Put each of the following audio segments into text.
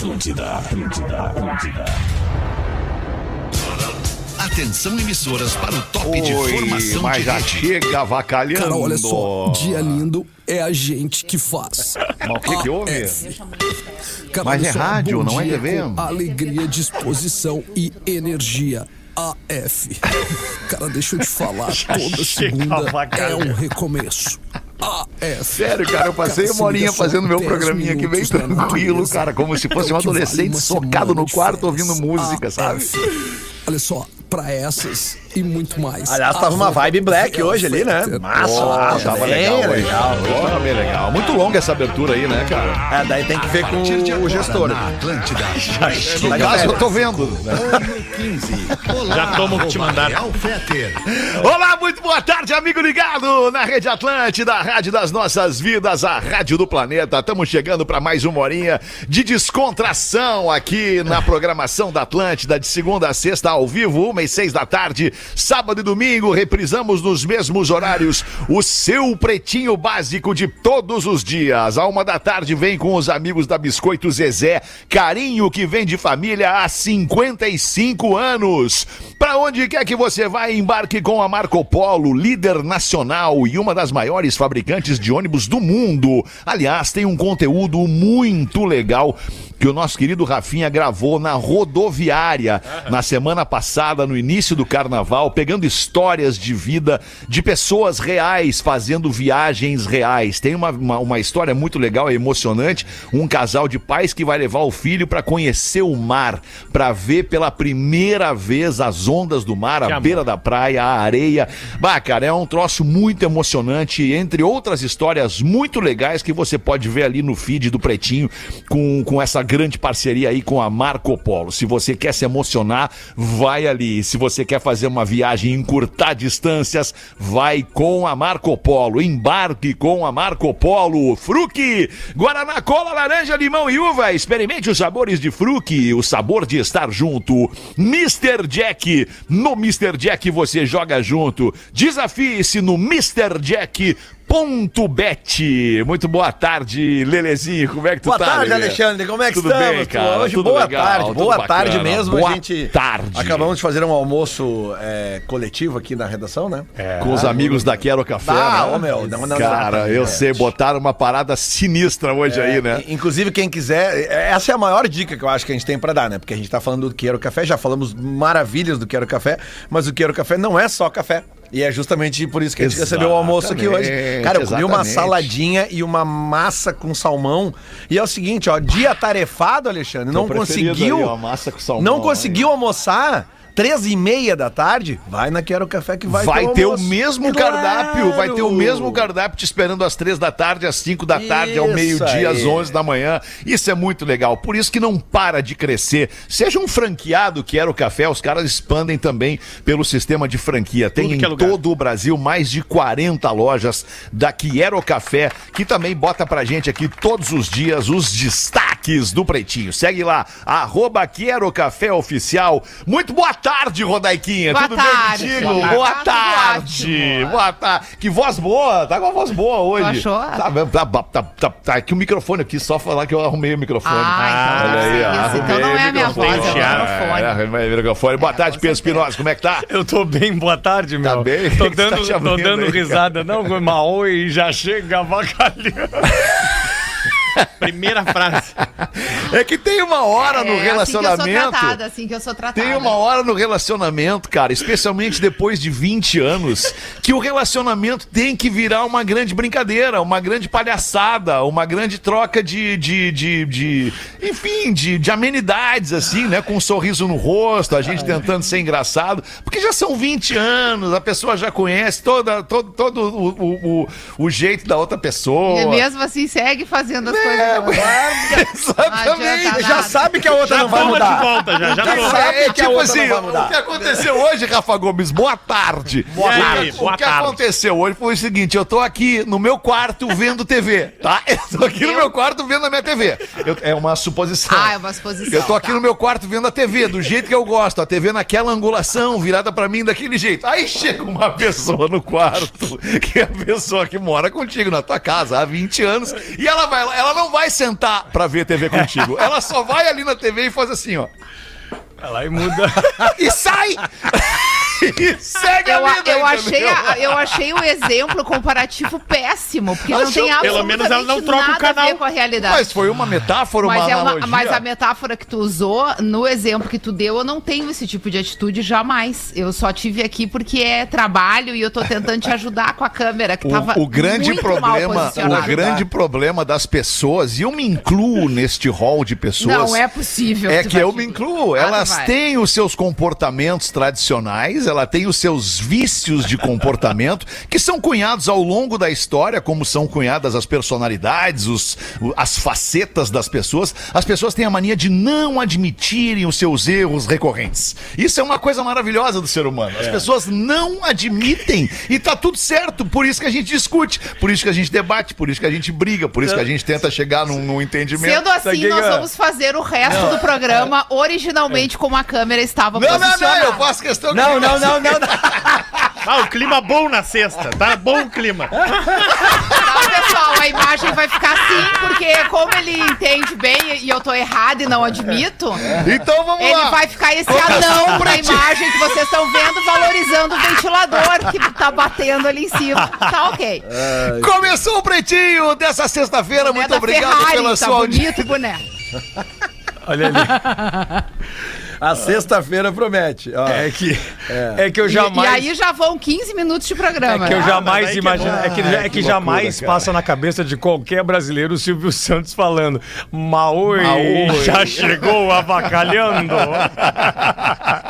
Atlântida, Atlântida, Atlântida. Atenção emissoras para o top de Oi, formação mas de já rede. chega avacalhando. Cara, olha só, dia lindo é a gente que faz. Mas o que que houve? Cara, Mas é só, rádio, não é TV. Alegria, disposição e energia. AF. Cara, deixa eu te falar, toda segunda é um recomeço. AF. Sério, cara, eu passei Cara, uma horinha fazendo meu 10 programinha aqui bem na tranquilo, cara, como se fosse É um que vale adolescente uma socado no quarto ouvindo música, sabe? AF. Olha só, pra essas e muito mais. Aliás, tava uma vibe black hoje ali, né? Massa, massa. tava bem legal, hoje. legal. Tava bem legal. Muito longa essa abertura aí, né, cara? É, daí tem que ver com o agora, gestor. Na Atlântida. No caso, eu tô vendo. Ano 15. Olá, Já tomo o que te mandaram. Olá, muito boa tarde, amigo ligado na Rede Atlântida, a rádio das nossas vidas, a rádio do planeta. Estamos chegando para mais uma horinha de descontração aqui na programação da Atlântida, de segunda a sexta, ao vivo, uma e seis da tarde, sábado e domingo, reprisamos nos mesmos horários o seu pretinho básico de todos os dias. A uma da tarde vem com os amigos da Biscoito Zezé, carinho que vem de família há 55 anos. Para onde quer que você vá, embarque com a Marco Polo, líder nacional e uma das maiores fabricantes de ônibus do mundo. Aliás, tem um conteúdo muito legal que o nosso querido Rafinha gravou na rodoviária na semana passada, no início do carnaval, pegando histórias de vida de pessoas reais fazendo viagens reais. Tem uma, uma, uma história muito legal e emocionante. Um casal de pais que vai levar o filho para conhecer o mar, para ver pela primeira vez as ondas do mar, a amor. beira da praia, a areia. Bah, cara, é um troço muito emocionante, entre outras histórias muito legais que você pode ver ali no feed do Pretinho com, com essa grande parceria aí com a Marco Polo. Se você quer se emocionar, vai ali. Se você quer fazer uma viagem e encurtar distâncias, vai com a Marco Polo. Embarque com a Marco Polo. Fruque, Guaraná, cola, laranja, limão e uva. Experimente os sabores de Fruque, o sabor de estar junto. Mr. Jack, no Mr. Jack você joga junto. Desafie-se no Mr. Jack. Ponto Bet. Muito boa tarde, Lelezinho. Como é que tu Boa tá? tarde, Lelê? Alexandre. Como é que Tudo estamos? bem, cara? Hoje, Tudo boa legal, tarde. Boa bacana. tarde mesmo. Boa a gente tarde. acabamos de fazer um almoço é, coletivo aqui na redação, né? Com os amigos da Quero Café. Ah, né? ô, meu, não, não, Cara, não, eu é. sei, botaram uma parada sinistra hoje aí, né? Inclusive, quem quiser, essa é a maior dica que eu acho que a gente tem pra dar, né? Porque a gente tá falando do Quero Café, já falamos maravilhas do Quero Café, mas o Quero Café não é só café. E é justamente por isso que a gente recebeu o almoço aqui hoje. Exatamente, Cara, eu comi uma exatamente. saladinha e uma massa com salmão. E é o seguinte, ó, dia tarefado, Alexandre, não conseguiu. aí, ó, massa com salmão não aí. conseguiu almoçar. Três e meia da tarde, vai na Quero Café que vai, Vai, ter o almoço. mesmo Claro! cardápio, vai ter o mesmo cardápio te esperando às três da tarde, às cinco da tarde, ao meio-dia, às onze da manhã. Isso é muito legal. Por isso que não para de crescer. Seja um franqueado que era o café, os caras expandem também pelo sistema de franquia. Tem Tudo em é todo o Brasil mais de 40 lojas da Quiero Café, que também bota pra gente aqui todos os dias os destaques do Pretinho. Segue lá, arroba Quiero Café Oficial. Muito boa tarde, Rodaiquinha. Boa Tudo tarde. bem contigo? Boa Boa tarde. tarde. Boa tarde. Que voz boa. Tá com a voz boa hoje. achou? Tá, tá, tá, tá, tá aqui o microfone aqui, só falar que eu arrumei o microfone. Ah, então Olha aí, isso. Então não é a minha voz, é o microfone. É, arrumei o microfone. Boa tarde, Pedro. Espinosa. Como é que tá? Eu tô bem, boa tarde, meu. Tá bem? Tô tá dando, tô dando risada, não, mal e já chega avacalhando. Primeira frase. É que tem uma hora no É assim que eu sou relacionamento. tratada, assim que eu sou tratada. Tem uma hora no relacionamento, cara, especialmente depois de 20 anos, que o relacionamento tem que virar uma grande brincadeira, uma grande palhaçada, uma grande troca de, de, de, de- enfim, de, de amenidades, assim, né? Com um sorriso no rosto, a gente tentando ser engraçado, porque já são 20 anos, a pessoa já conhece toda, todo, todo o, o, o, o jeito da outra pessoa. E mesmo assim segue fazendo as É, coisas. Exatamente. adianta Já sabe que a outra Já não vai toma de mudar. volta, já. Já sabe É, que a tipo outra assim, não vai mudar. o que aconteceu hoje, Rafa Gomes, boa tarde. Boa O tarde, que- boa o que tarde. aconteceu hoje foi o seguinte, eu tô aqui no meu quarto vendo TV, tá? Eu tô aqui no meu quarto vendo a minha TV. Eu- é uma suposição. Ah, é uma suposição, Eu tô aqui tá. no meu quarto vendo a TV, do jeito que eu gosto, a TV naquela angulação, virada pra mim daquele jeito. Aí chega uma pessoa no quarto, que é a pessoa que mora contigo na tua casa há 20 anos, e ela vai lá, ela não vai sentar pra ver TV contigo. Ela só vai ali na TV e faz assim, ó. Vai lá e muda. E sai! segue Eu, a a- vida, eu, achei, a- eu achei o exemplo comparativo péssimo, porque não Achou- tem pelo absolutamente menos ela não troca o nada canal. a ver com a realidade. Mas foi uma metáfora, uma Mas, é uma- analogia. mas a metáfora que tu usou, no exemplo que tu deu, eu não tenho esse tipo de atitude jamais. Eu só tive aqui porque é trabalho e eu tô tentando te ajudar com a câmera, que tava O, o grande muito mal problema, o posicionada. grande problema das pessoas, e eu me incluo neste hall de pessoas. Não é possível. É tu que vai eu te- me incluo. Ah, tu Elas vai. têm os seus comportamentos tradicionais, ela tem os seus vícios de comportamento, que são cunhados ao longo da história, como são cunhadas as personalidades, os, as facetas das pessoas. As pessoas têm a mania de não admitirem os seus erros recorrentes. Isso é uma coisa maravilhosa do ser humano. É. As pessoas não admitem e tá tudo certo. Por isso que a gente discute, por isso que a gente debate, por isso que a gente briga, por isso que a gente tenta chegar num, num entendimento. Sendo assim, Sabe nós vamos fazer o resto do programa originalmente como a câmera estava Não, não, posicionada. não, eu faço questão que Não, não, assim. Não, não, não. Ah, o clima bom na sexta, tá bom o clima. Tá, pessoal, a imagem vai ficar assim, porque como ele entende bem e eu tô errado e não admito, Então vamos ele lá. vai ficar esse anão na imagem que vocês estão vendo, valorizando o ventilador que tá batendo ali em cima. Tá ok. Começou o Pretinho dessa sexta-feira. Muito da obrigado Ferrari, pela tá sua audiência. bonito, boné. Olha ali. A sexta-feira promete. ó. É que, é. que eu E, jamais. e aí já vão 15 minutos de É programa. que eu né? jamais que imagino. é É que, é que jamais passa na cabeça de qualquer brasileiro o Silvio Santos falando: Maui, Maui. já chegou avacalhando.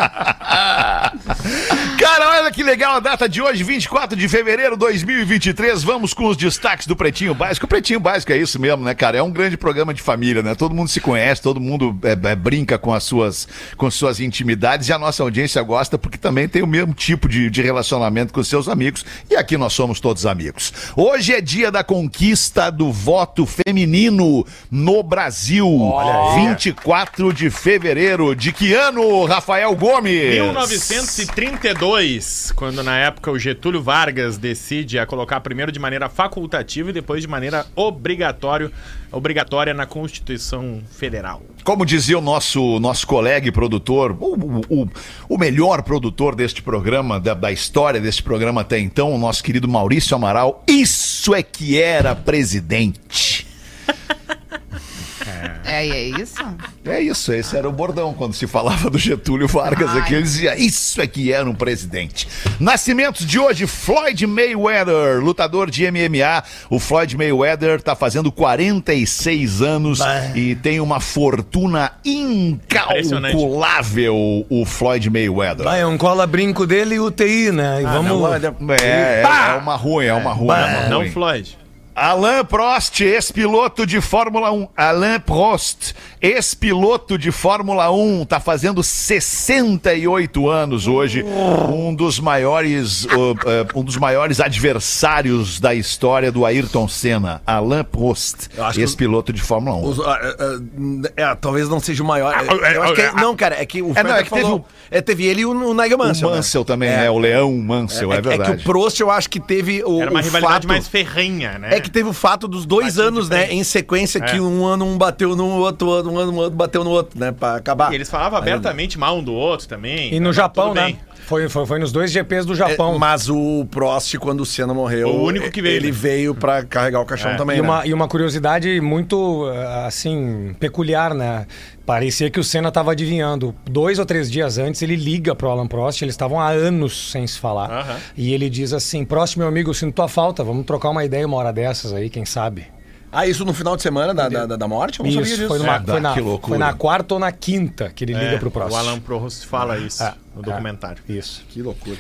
Que legal a data de hoje, 24 de fevereiro de 2023. Vamos com os destaques do Pretinho Básico. O Pretinho Básico é isso mesmo, né, cara? É um grande programa de família, né? Todo mundo se conhece, todo mundo é, é, brinca com as suas com suas intimidades e a nossa audiência gosta porque também tem o mesmo tipo de, de relacionamento com seus amigos e aqui nós somos todos amigos. Hoje é dia da conquista do voto feminino no Brasil. Olha 24 de fevereiro. De que ano, Rafael Gomes? 1932, quando na época o Getúlio Vargas decide a colocar primeiro de maneira facultativa e depois de maneira obrigatório, obrigatória na Constituição Federal. Como dizia o nosso, nosso colega e produtor, o, o, o- melhor produtor deste programa, da, da história deste programa até então, o nosso querido Maurício Amaral, isso é que era presidente. É, é isso? É isso, esse era o bordão quando se falava do Getúlio Vargas Ai. aqui. Ele dizia, isso é que era um presidente. Nascimentos de hoje, Floyd Mayweather, lutador de MMA. O Floyd Mayweather tá fazendo 46 anos e tem uma fortuna incalculável, o Floyd Mayweather. Vai, é um cola-brinco dele e UTI, né? E vamos. É, é, é uma ruim, é uma ruim. é uma Não, ruim. Floyd. Alain Prost, ex-piloto de Fórmula 1. Alain Prost, ex-piloto de Fórmula 1, tá fazendo 68 anos hoje. Um dos maiores, uh, uh, um dos maiores adversários da história do Ayrton Senna. Alain Prost, ex-piloto de Fórmula 1. Os- ah, ah, ah, é, talvez não seja o maior. Eu acho que é- não, cara, é que o É, não, é que teve falou- é, teve ele e o, o Nigel Mansell. o né? Mansell também, é. o Leão Mansell, é, É, é verdade. que o Prost eu acho que teve o, Era uma o rivalidade fato, mais ferrenha, né? É que teve o fato dos dois anos, né, em sequência, que É. um ano um bateu no outro, um ano um outro bateu no outro, né, pra acabar. E eles falavam abertamente mal um do outro também. E no Tá Japão, né? Foi, foi, foi nos dois GPs do É, Japão. mas o Prost, quando o Senna morreu, O único que veio, ele né? veio pra carregar o caixão É. também, E né? uma, e uma curiosidade muito, eh, assim, peculiar, né? Parecia que o Senna estava adivinhando. Dois ou três dias antes, ele liga pro Alan Prost, eles estavam há anos sem se falar. E ele diz assim: Prost, meu amigo, eu sinto tua falta, vamos trocar uma ideia uma hora dessas aí, quem sabe? Ah, isso no final de semana da, da, da- morte? Eu não sabia Isso, disso. foi, numa, É, foi, na, foi na quarta ou na quinta que ele liga É, pro Prost. O Alan Prost fala isso É, no é, documentário. Isso. Que loucura.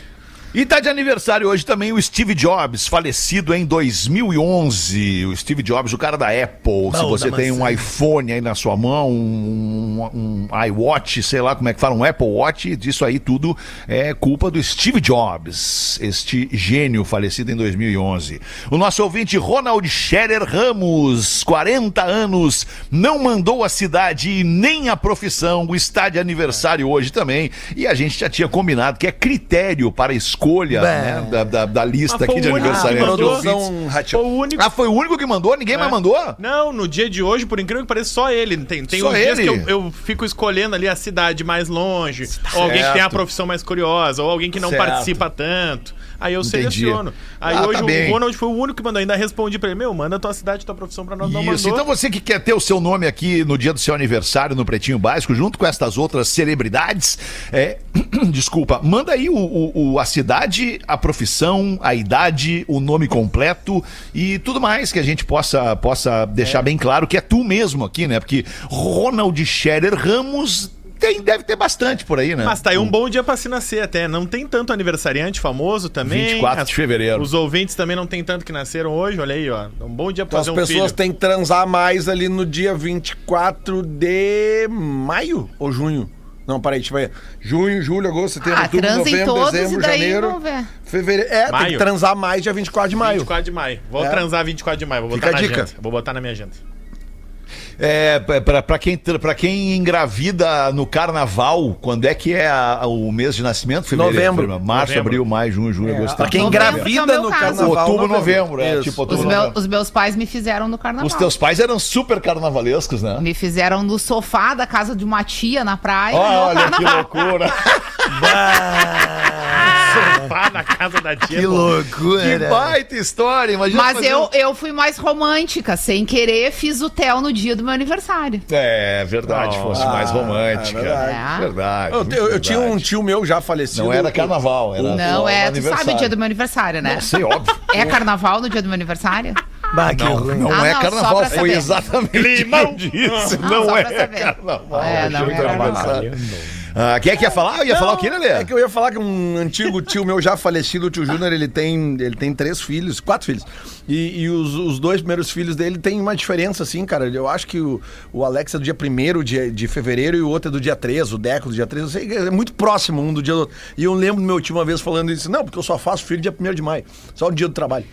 E tá de aniversário hoje também o Steve Jobs, falecido em 2011. O Steve Jobs, o cara da Apple. Se você tem um iPhone aí na sua mão, um, um iWatch, sei lá como é que fala, um Apple Watch, disso aí tudo é culpa do Steve Jobs, este gênio falecido em 2011. O nosso ouvinte Ronald Scherer Ramos, 40 anos, não mandou a cidade e nem a profissão. Está de aniversário hoje também. E a gente já tinha combinado que é critério para escolha escolha né, da, da- da lista foi aqui de o único que aniversariantes. mandou. Produção. Foi o único. Ah, foi o único que mandou? Ninguém mais mandou? Não, no dia de hoje, por incrível que pareça, só ele. Tem, tem Só uns dias ele? que eu, eu fico escolhendo ali a cidade mais longe, ou alguém que tem a profissão mais curiosa, ou alguém que não Certo. participa tanto. Aí eu Entendi. seleciono. Aí Ah, hoje tá o bem. Ronald foi o único que mandou. Ainda respondi pra ele: Meu, manda tua cidade, tua profissão pra nós. Não Isso, mandou. então você que quer ter o seu nome aqui no dia do seu aniversário no Pretinho Básico, junto com estas outras celebridades, é, desculpa, manda aí o, o- o- a cidade, a profissão, a idade, o nome completo e tudo mais que a gente possa, possa deixar bem claro que é tu mesmo aqui, né? Porque Ronald Scherer Ramos tem, deve ter bastante por aí, né? Mas tá aí um bom dia pra se nascer até. Não tem tanto aniversariante famoso também. 24 de fevereiro. Os ouvintes também não tem tanto que nasceram hoje. Olha aí, ó. Um bom dia pra Então as fazer um pessoas filho. têm que transar mais ali no dia 24 de maio ou junho? Não, peraí, deixa eu ver. Junho, julho, agosto, setembro, Ah, outubro, transem novembro, todos dezembro, e daí janeiro, vamos ver. fevereiro. É, tem Maio. que transar mais dia 24 de maio. 24 de maio. Vou É. transar 24 de maio. Vou Fica botar a na dica. agenda. Vou botar na minha agenda. É, pra, pra, quem, pra quem engravida no carnaval, quando é que é a- o mês de nascimento? Fevereiro, Novembro. fevereiro, março, Novembro. abril, maio, junho, julho, agosto. Pra quem Novembro, engravida que é meu no carnaval. Outubro, novembro, é, Isso. tipo Os, outubro, meu- novembro. os meus pais me fizeram no carnaval. Os teus pais eram super carnavalescos, né? Me fizeram no sofá da casa de uma tia na praia. Olha que loucura. Sofá na casa da tia. Que loucura. que baita história, imagina. Mas fazer eu, um- eu fui mais romântica, sem querer, fiz o Theo no dia do meu aniversário. É, verdade, fosse mais romântica. é verdade. verdade. Eu, eu- eu tinha um tio meu já falecido. Não era carnaval, era Não, é, tu sabe o dia do meu aniversário, né? Não sei, óbvio. É carnaval no dia do meu aniversário? Bah, Não, ruim. não Ah, é não, carnaval, foi exatamente Climão. o que eu disse. Ah, não é carnaval. É, não é carnaval. Ah, quem é que ia falar? Ia falar o quê, Lelê? É que eu ia falar que um antigo tio meu já falecido, o tio Júnior, ele tem, ele tem três filhos, quatro filhos. E, e os, os dois primeiros filhos dele tem uma diferença, assim, cara. Eu acho que o, o Alex é do dia 1 de, de fevereiro e o outro é do dia 3, o Deco do dia 3. Eu sei é muito próximo um do dia do outro. E eu lembro do meu tio uma vez falando isso. Não, porque eu só faço filho dia 1 de maio. Só o dia do trabalho.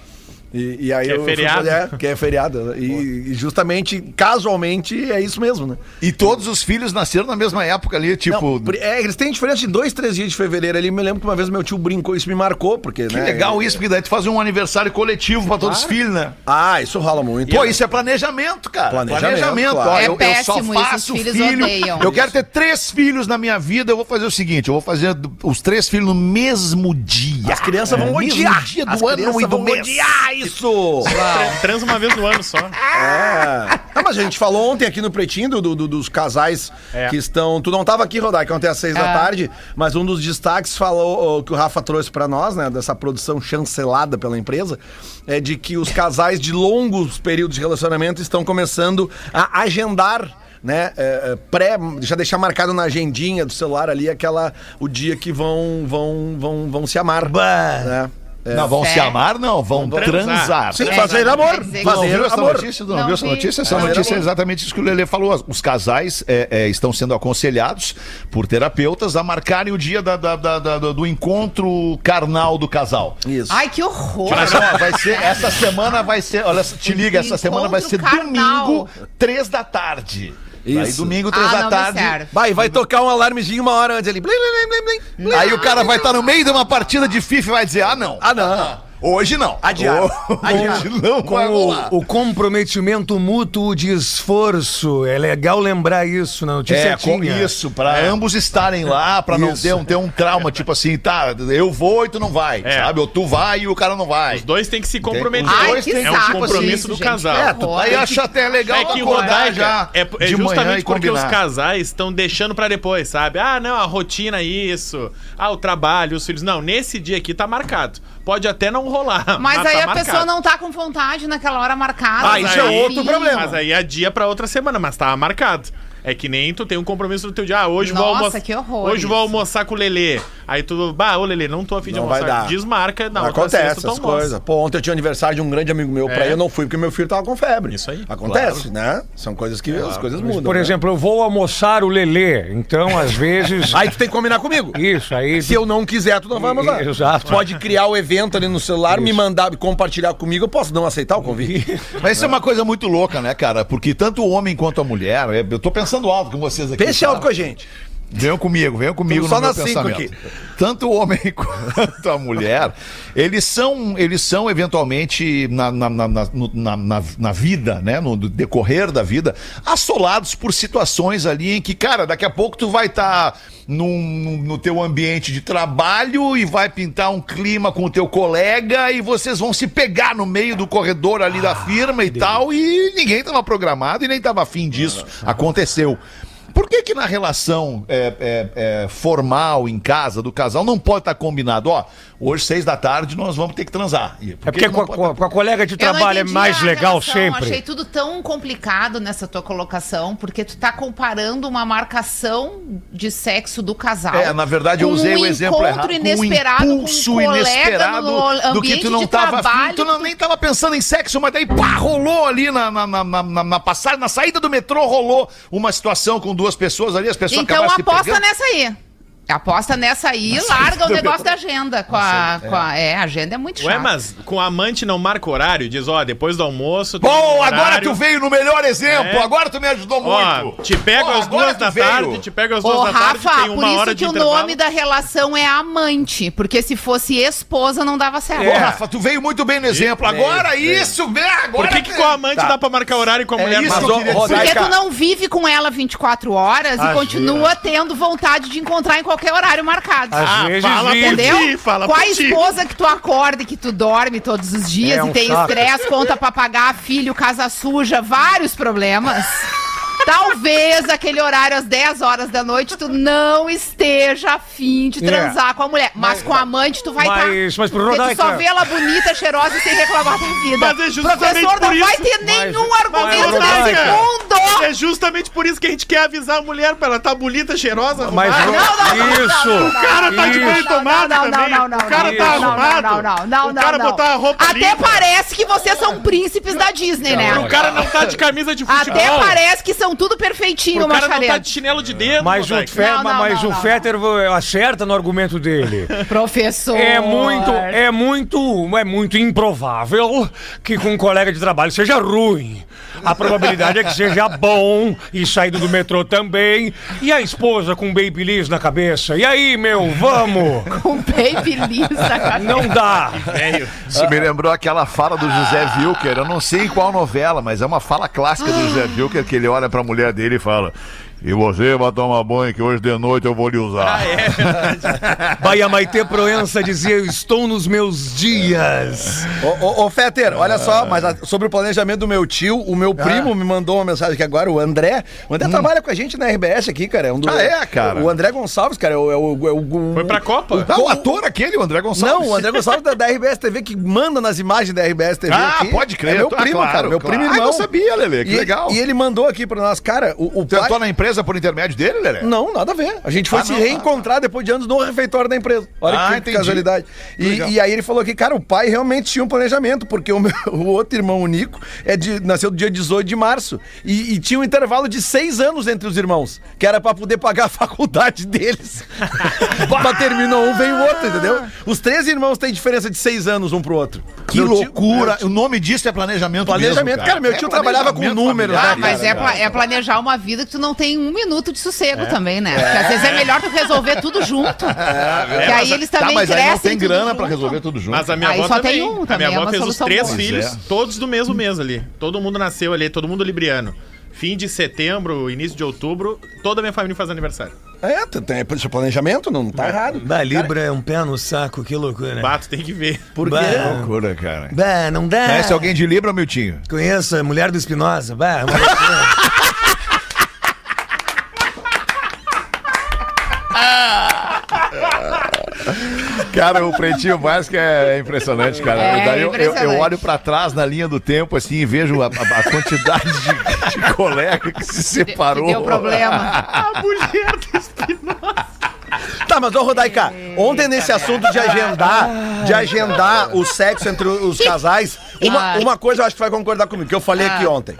E, e aí Que é eu fui feriado. é, que é feriado. E, e justamente, casualmente, é isso mesmo, né? E todos os filhos nasceram na mesma época ali, tipo. Não, é, eles têm diferença de dois, três dias de fevereiro ali. Me lembro que uma vez meu tio brincou, isso me marcou, porque, que né? legal isso, porque daí tu faz um aniversário coletivo pra todos os filhos, né? Ah, isso rola muito. Pô, isso é planejamento, cara. Planejamento, claro. Ó, É eu, eu só péssimo isso, faço os filhos filho. odeiam Eu isso. quero ter três filhos na minha vida. Eu vou fazer o seguinte: eu vou fazer os três filhos no mesmo dia. As crianças vão No mesmo odiar. dia do As ano e do vão mês. odiar isso. Tran- Transa uma vez no ano só. É. Não, mas a gente falou ontem aqui no Pretinho do, do- dos casais É. que estão. Tu não tava aqui, Rodai, que ontem às seis da É. tarde, mas um dos destaques falou que o Rafa trouxe pra nós, né, dessa produção chancelada pela empresa, é de que os casais de longos períodos de relacionamento estão começando a agendar. Né, é, é, pré, já deixar marcado na agendinha do celular ali aquela o dia que vão vão vão, vão se amar, né? É. Não, vão se É. amar, não, vão transar. transar. Sim, É, fazer amor, não fazer viu essa amor. notícia? Tu não, Não viu essa notícia? Essa Fazer notícia é amor. exatamente isso que o Lelê falou. Os casais é, é, estão sendo aconselhados por terapeutas a marcarem o dia da- da- da- da- do encontro carnal do casal. Isso. Ai, que horror! Mas ó, vai ser, essa semana vai ser, olha, te liga, essa semana vai ser carnal. domingo, três da tarde. Aí Isso. domingo, três Ah, da tarde. Vai, vai tocar um alarmezinho uma hora antes ali. Blim, blim, blim, blim, blim. Aí o cara vai estar no meio de uma partida de FIFA e vai dizer: ah, não. Ah, não. Hoje não. Adiar. Hoje Adiar. não Com vai rolar. o, o comprometimento mútuo de esforço. É legal lembrar isso na notícia. É, com isso, pra ambos estarem lá, pra não ter um, ter um trauma, tipo assim, tá, eu vou e tu não vai, É. sabe? Ou tu vai e o cara não vai. Os dois têm que se comprometer. Os Ai, dois que têm- é um compromisso do casal. Que É, tu- aí acho até legal É que rodar já é, é de manhã e justamente porque os combinar. casais estão deixando pra depois, sabe? Ah, não, a rotina é isso. Ah, o trabalho, os filhos. Não, nesse dia aqui tá marcado. Pode até não rolar. Mas aí tá a marcado. pessoa não tá com vontade naquela hora marcada. Ah, isso é outro problema. Mas aí é dia pra outra semana, mas tá marcado. É que nem tu tem um compromisso no teu dia. Ah, hoje vou Nossa, almoçar. que horror Hoje vou isso. almoçar com o Lelê. Aí tu, bah, ô Lelê, não tô afim de Não vai almoçar. dar. Desmarca, não. Acontece essas coisas. Pô, ontem eu tinha aniversário de um grande amigo meu, pra É. ir, eu não fui porque meu filho tava com febre. Isso aí. Acontece, né? São coisas que as coisas mudam. Por né? exemplo, eu vou almoçar o Lelê. Então, às vezes. Aí tu tem que combinar comigo. Isso, aí. Se eu não quiser, tu não vai almoçar. Exato. Pode criar o evento ali no celular, me mandar compartilhar comigo, eu posso não aceitar o convite. Mas isso é uma coisa muito louca, né, cara? Porque tanto o homem quanto a mulher, é, eu tô pensando alto com vocês aqui. Pense tá? alto com a gente. Venham comigo, venham comigo Estamos só no meu pensamento. Tanto o homem quanto a mulher, eles são, eles são eventualmente na, na, na, na, no- na- vida, né, no decorrer da vida, assolados por situações ali em que, cara, daqui a pouco tu vai estar no teu ambiente de trabalho e vai pintar um clima com o teu colega e vocês vão se pegar no meio do corredor ali da firma e tal e ninguém estava programado e nem estava afim disso. Aconteceu. Por que que na relação é, é, é, formal, em casa, do casal, não pode estar combinado? Ó, hoje, seis da tarde, nós vamos ter que transar. E por É que porque que com a, tá- com a colega de trabalho é mais legal relação, sempre. Achei tudo tão complicado nessa tua colocação, porque tu tá comparando uma marcação de sexo do casal. É, na verdade, eu usei um o exemplo errado. com um inesperado impulso com um inesperado do que tu não tava afim, trabalho, tu não, nem tava pensando em sexo, mas daí pá, rolou ali na, na, na, na, na- na passagem, na saída do metrô, rolou uma situação com duas pessoas ali, as pessoas Então acabaram se aposta pegando. nessa aí. Aposta nessa aí e larga o negócio da agenda. Com a, com a- é, a agenda é muito chata. Ué, mas com amante não marca horário? Diz, ó, depois do almoço. tem Bom, um agora tu veio no melhor exemplo, É. agora tu me ajudou Ó, muito. te pego Ó, às duas da veio. tarde, te pego às duas Ô, da tarde, Rafa, tem por uma hora isso de que o intervalo. nome da relação é amante. Porque se fosse esposa, não dava certo. Ô, Rafa, tu veio muito bem no exemplo. Agora isso, né? Agora Por que, que com a amante dá pra marcar horário e com a É mulher isso Mas, dizer. Porque tu não vive com ela 24 horas e continua tendo vontade de encontrar em qualquer horário marcado. Às vezes fala vive. Entendeu? ti, fala Com a ti. esposa que tu acorda e que tu dorme todos os dias É um e tem saco. estresse, conta pra pagar, filho, casa suja, vários problemas. Talvez aquele horário às 10 horas da noite tu não esteja afim de É. transar com a mulher. Mas, com a amante tu vai estar. Mas- mas pro Porque tu só vê ela bonita, cheirosa e sem reclamar da vida. Mas é justamente Professor, por não vai isso- ter nenhum mas, argumento nesse mundo. É justamente por isso que a gente quer avisar a mulher pra ela estar bonita, cheirosa, Mas não, não, não, isso. não, não, O cara tá de isso. banho tomado não, não, também. não, não, o cara não, tá não, arrumado. Não, não, não, o cara não, não. botar a roupa Até limpa. parece que vocês são príncipes da Disney, né? O cara não tá de camisa de futebol. Até parece que são tudo perfeitinho, O cara não tá de chinelo de dedo. Mas. Fe, Não, não, mas não, o não, Fetter acerta no argumento dele. Professor. É muito, é muito, é muito improvável que com um colega de trabalho seja ruim. A probabilidade é que seja bom e saído do metrô também. E a esposa com babyliss na cabeça. E aí, meu, vamos? Com baby lisa, cara. Não dá. Isso me lembrou aquela fala do José Wilker. Eu não sei em qual novela, mas é uma fala clássica do José Wilker que ele olha pra mulher dele e fala: E você vai tomar banho que hoje de noite eu vou lhe usar. Bahia Maite Proença dizia: Eu estou nos meus dias. Ô, ô, ô, Fetter, olha só, mas a- sobre o planejamento do meu tio, o meu primo me mandou uma mensagem aqui agora, o André. O André trabalha com a gente na RBS aqui, cara. É um do- Ah, é, cara? O André Gonçalves, cara, é o. É o, é o- Foi pra Copa? Não, o ator aquele, o André Gonçalves. Não, o André Gonçalves da, da RBS TV que manda nas imagens da RBS TV. Ah, aqui. pode crer. É meu Ah, primo, claro, cara. Meu claro. primo Ah, irmão. não sabia, Lelê, que E- legal. E ele mandou aqui pra nós, cara, o, o Tu pai... na empresa por intermédio dele, Lelê? Não, nada a ver. A gente foi Ah, se não, reencontrar depois de anos no refeitório da empresa. Olha Ah, que entendi. casualidade. E, e aí ele falou que, cara, o pai realmente tinha um planejamento, porque o, meu- o outro irmão, o Nico, é de, nasceu dia 18 de março. E, e tinha um intervalo de seis anos entre os irmãos, que era pra poder pagar a faculdade deles. Mas terminou um, veio o outro, entendeu? Os três irmãos têm diferença de seis anos um pro outro. Que Meu tio- loucura. O nome disso é planejamento Planejamento. mesmo, Cara, meu tio trabalhava com números, Ah, mas cara. é, é planejar uma vida que tu não tem um minuto de sossego também, né? Porque às vezes é melhor tu resolver tudo junto. que aí eles Tá, também mas aí crescem. não tem grana pra resolver tudo junto. Mas a minha Aí avó só também. tem um a também, minha é avó fez os três boa. filhos, é. todos do mesmo mês ali. Todo mundo nasceu ali, todo mundo libriano. Fim de setembro, início de outubro, toda a minha família faz aniversário. É, tem, tem esse planejamento, não tá errado. Bah, Libra é um pé no saco, que loucura. Bato, tem que ver. Por Bah. quê? loucura, cara. Bah, não dá. Conhece alguém de Libra, Miltinho? Conheço a mulher do Espinosa. Bah, uma Cara, o Pretinho Básico é impressionante, cara. É Daí eu, eu- eu impressionante. olho pra trás na linha do tempo, assim, e vejo a, a- a quantidade de, de colega que se separou. Deu problema. A mulher do Espinosa. Tá, mas ô Rodaica, ontem nesse assunto de agendar, de agendar o sexo entre os casais, uma, uma coisa eu acho que vai concordar comigo, que eu falei aqui Ah. ontem.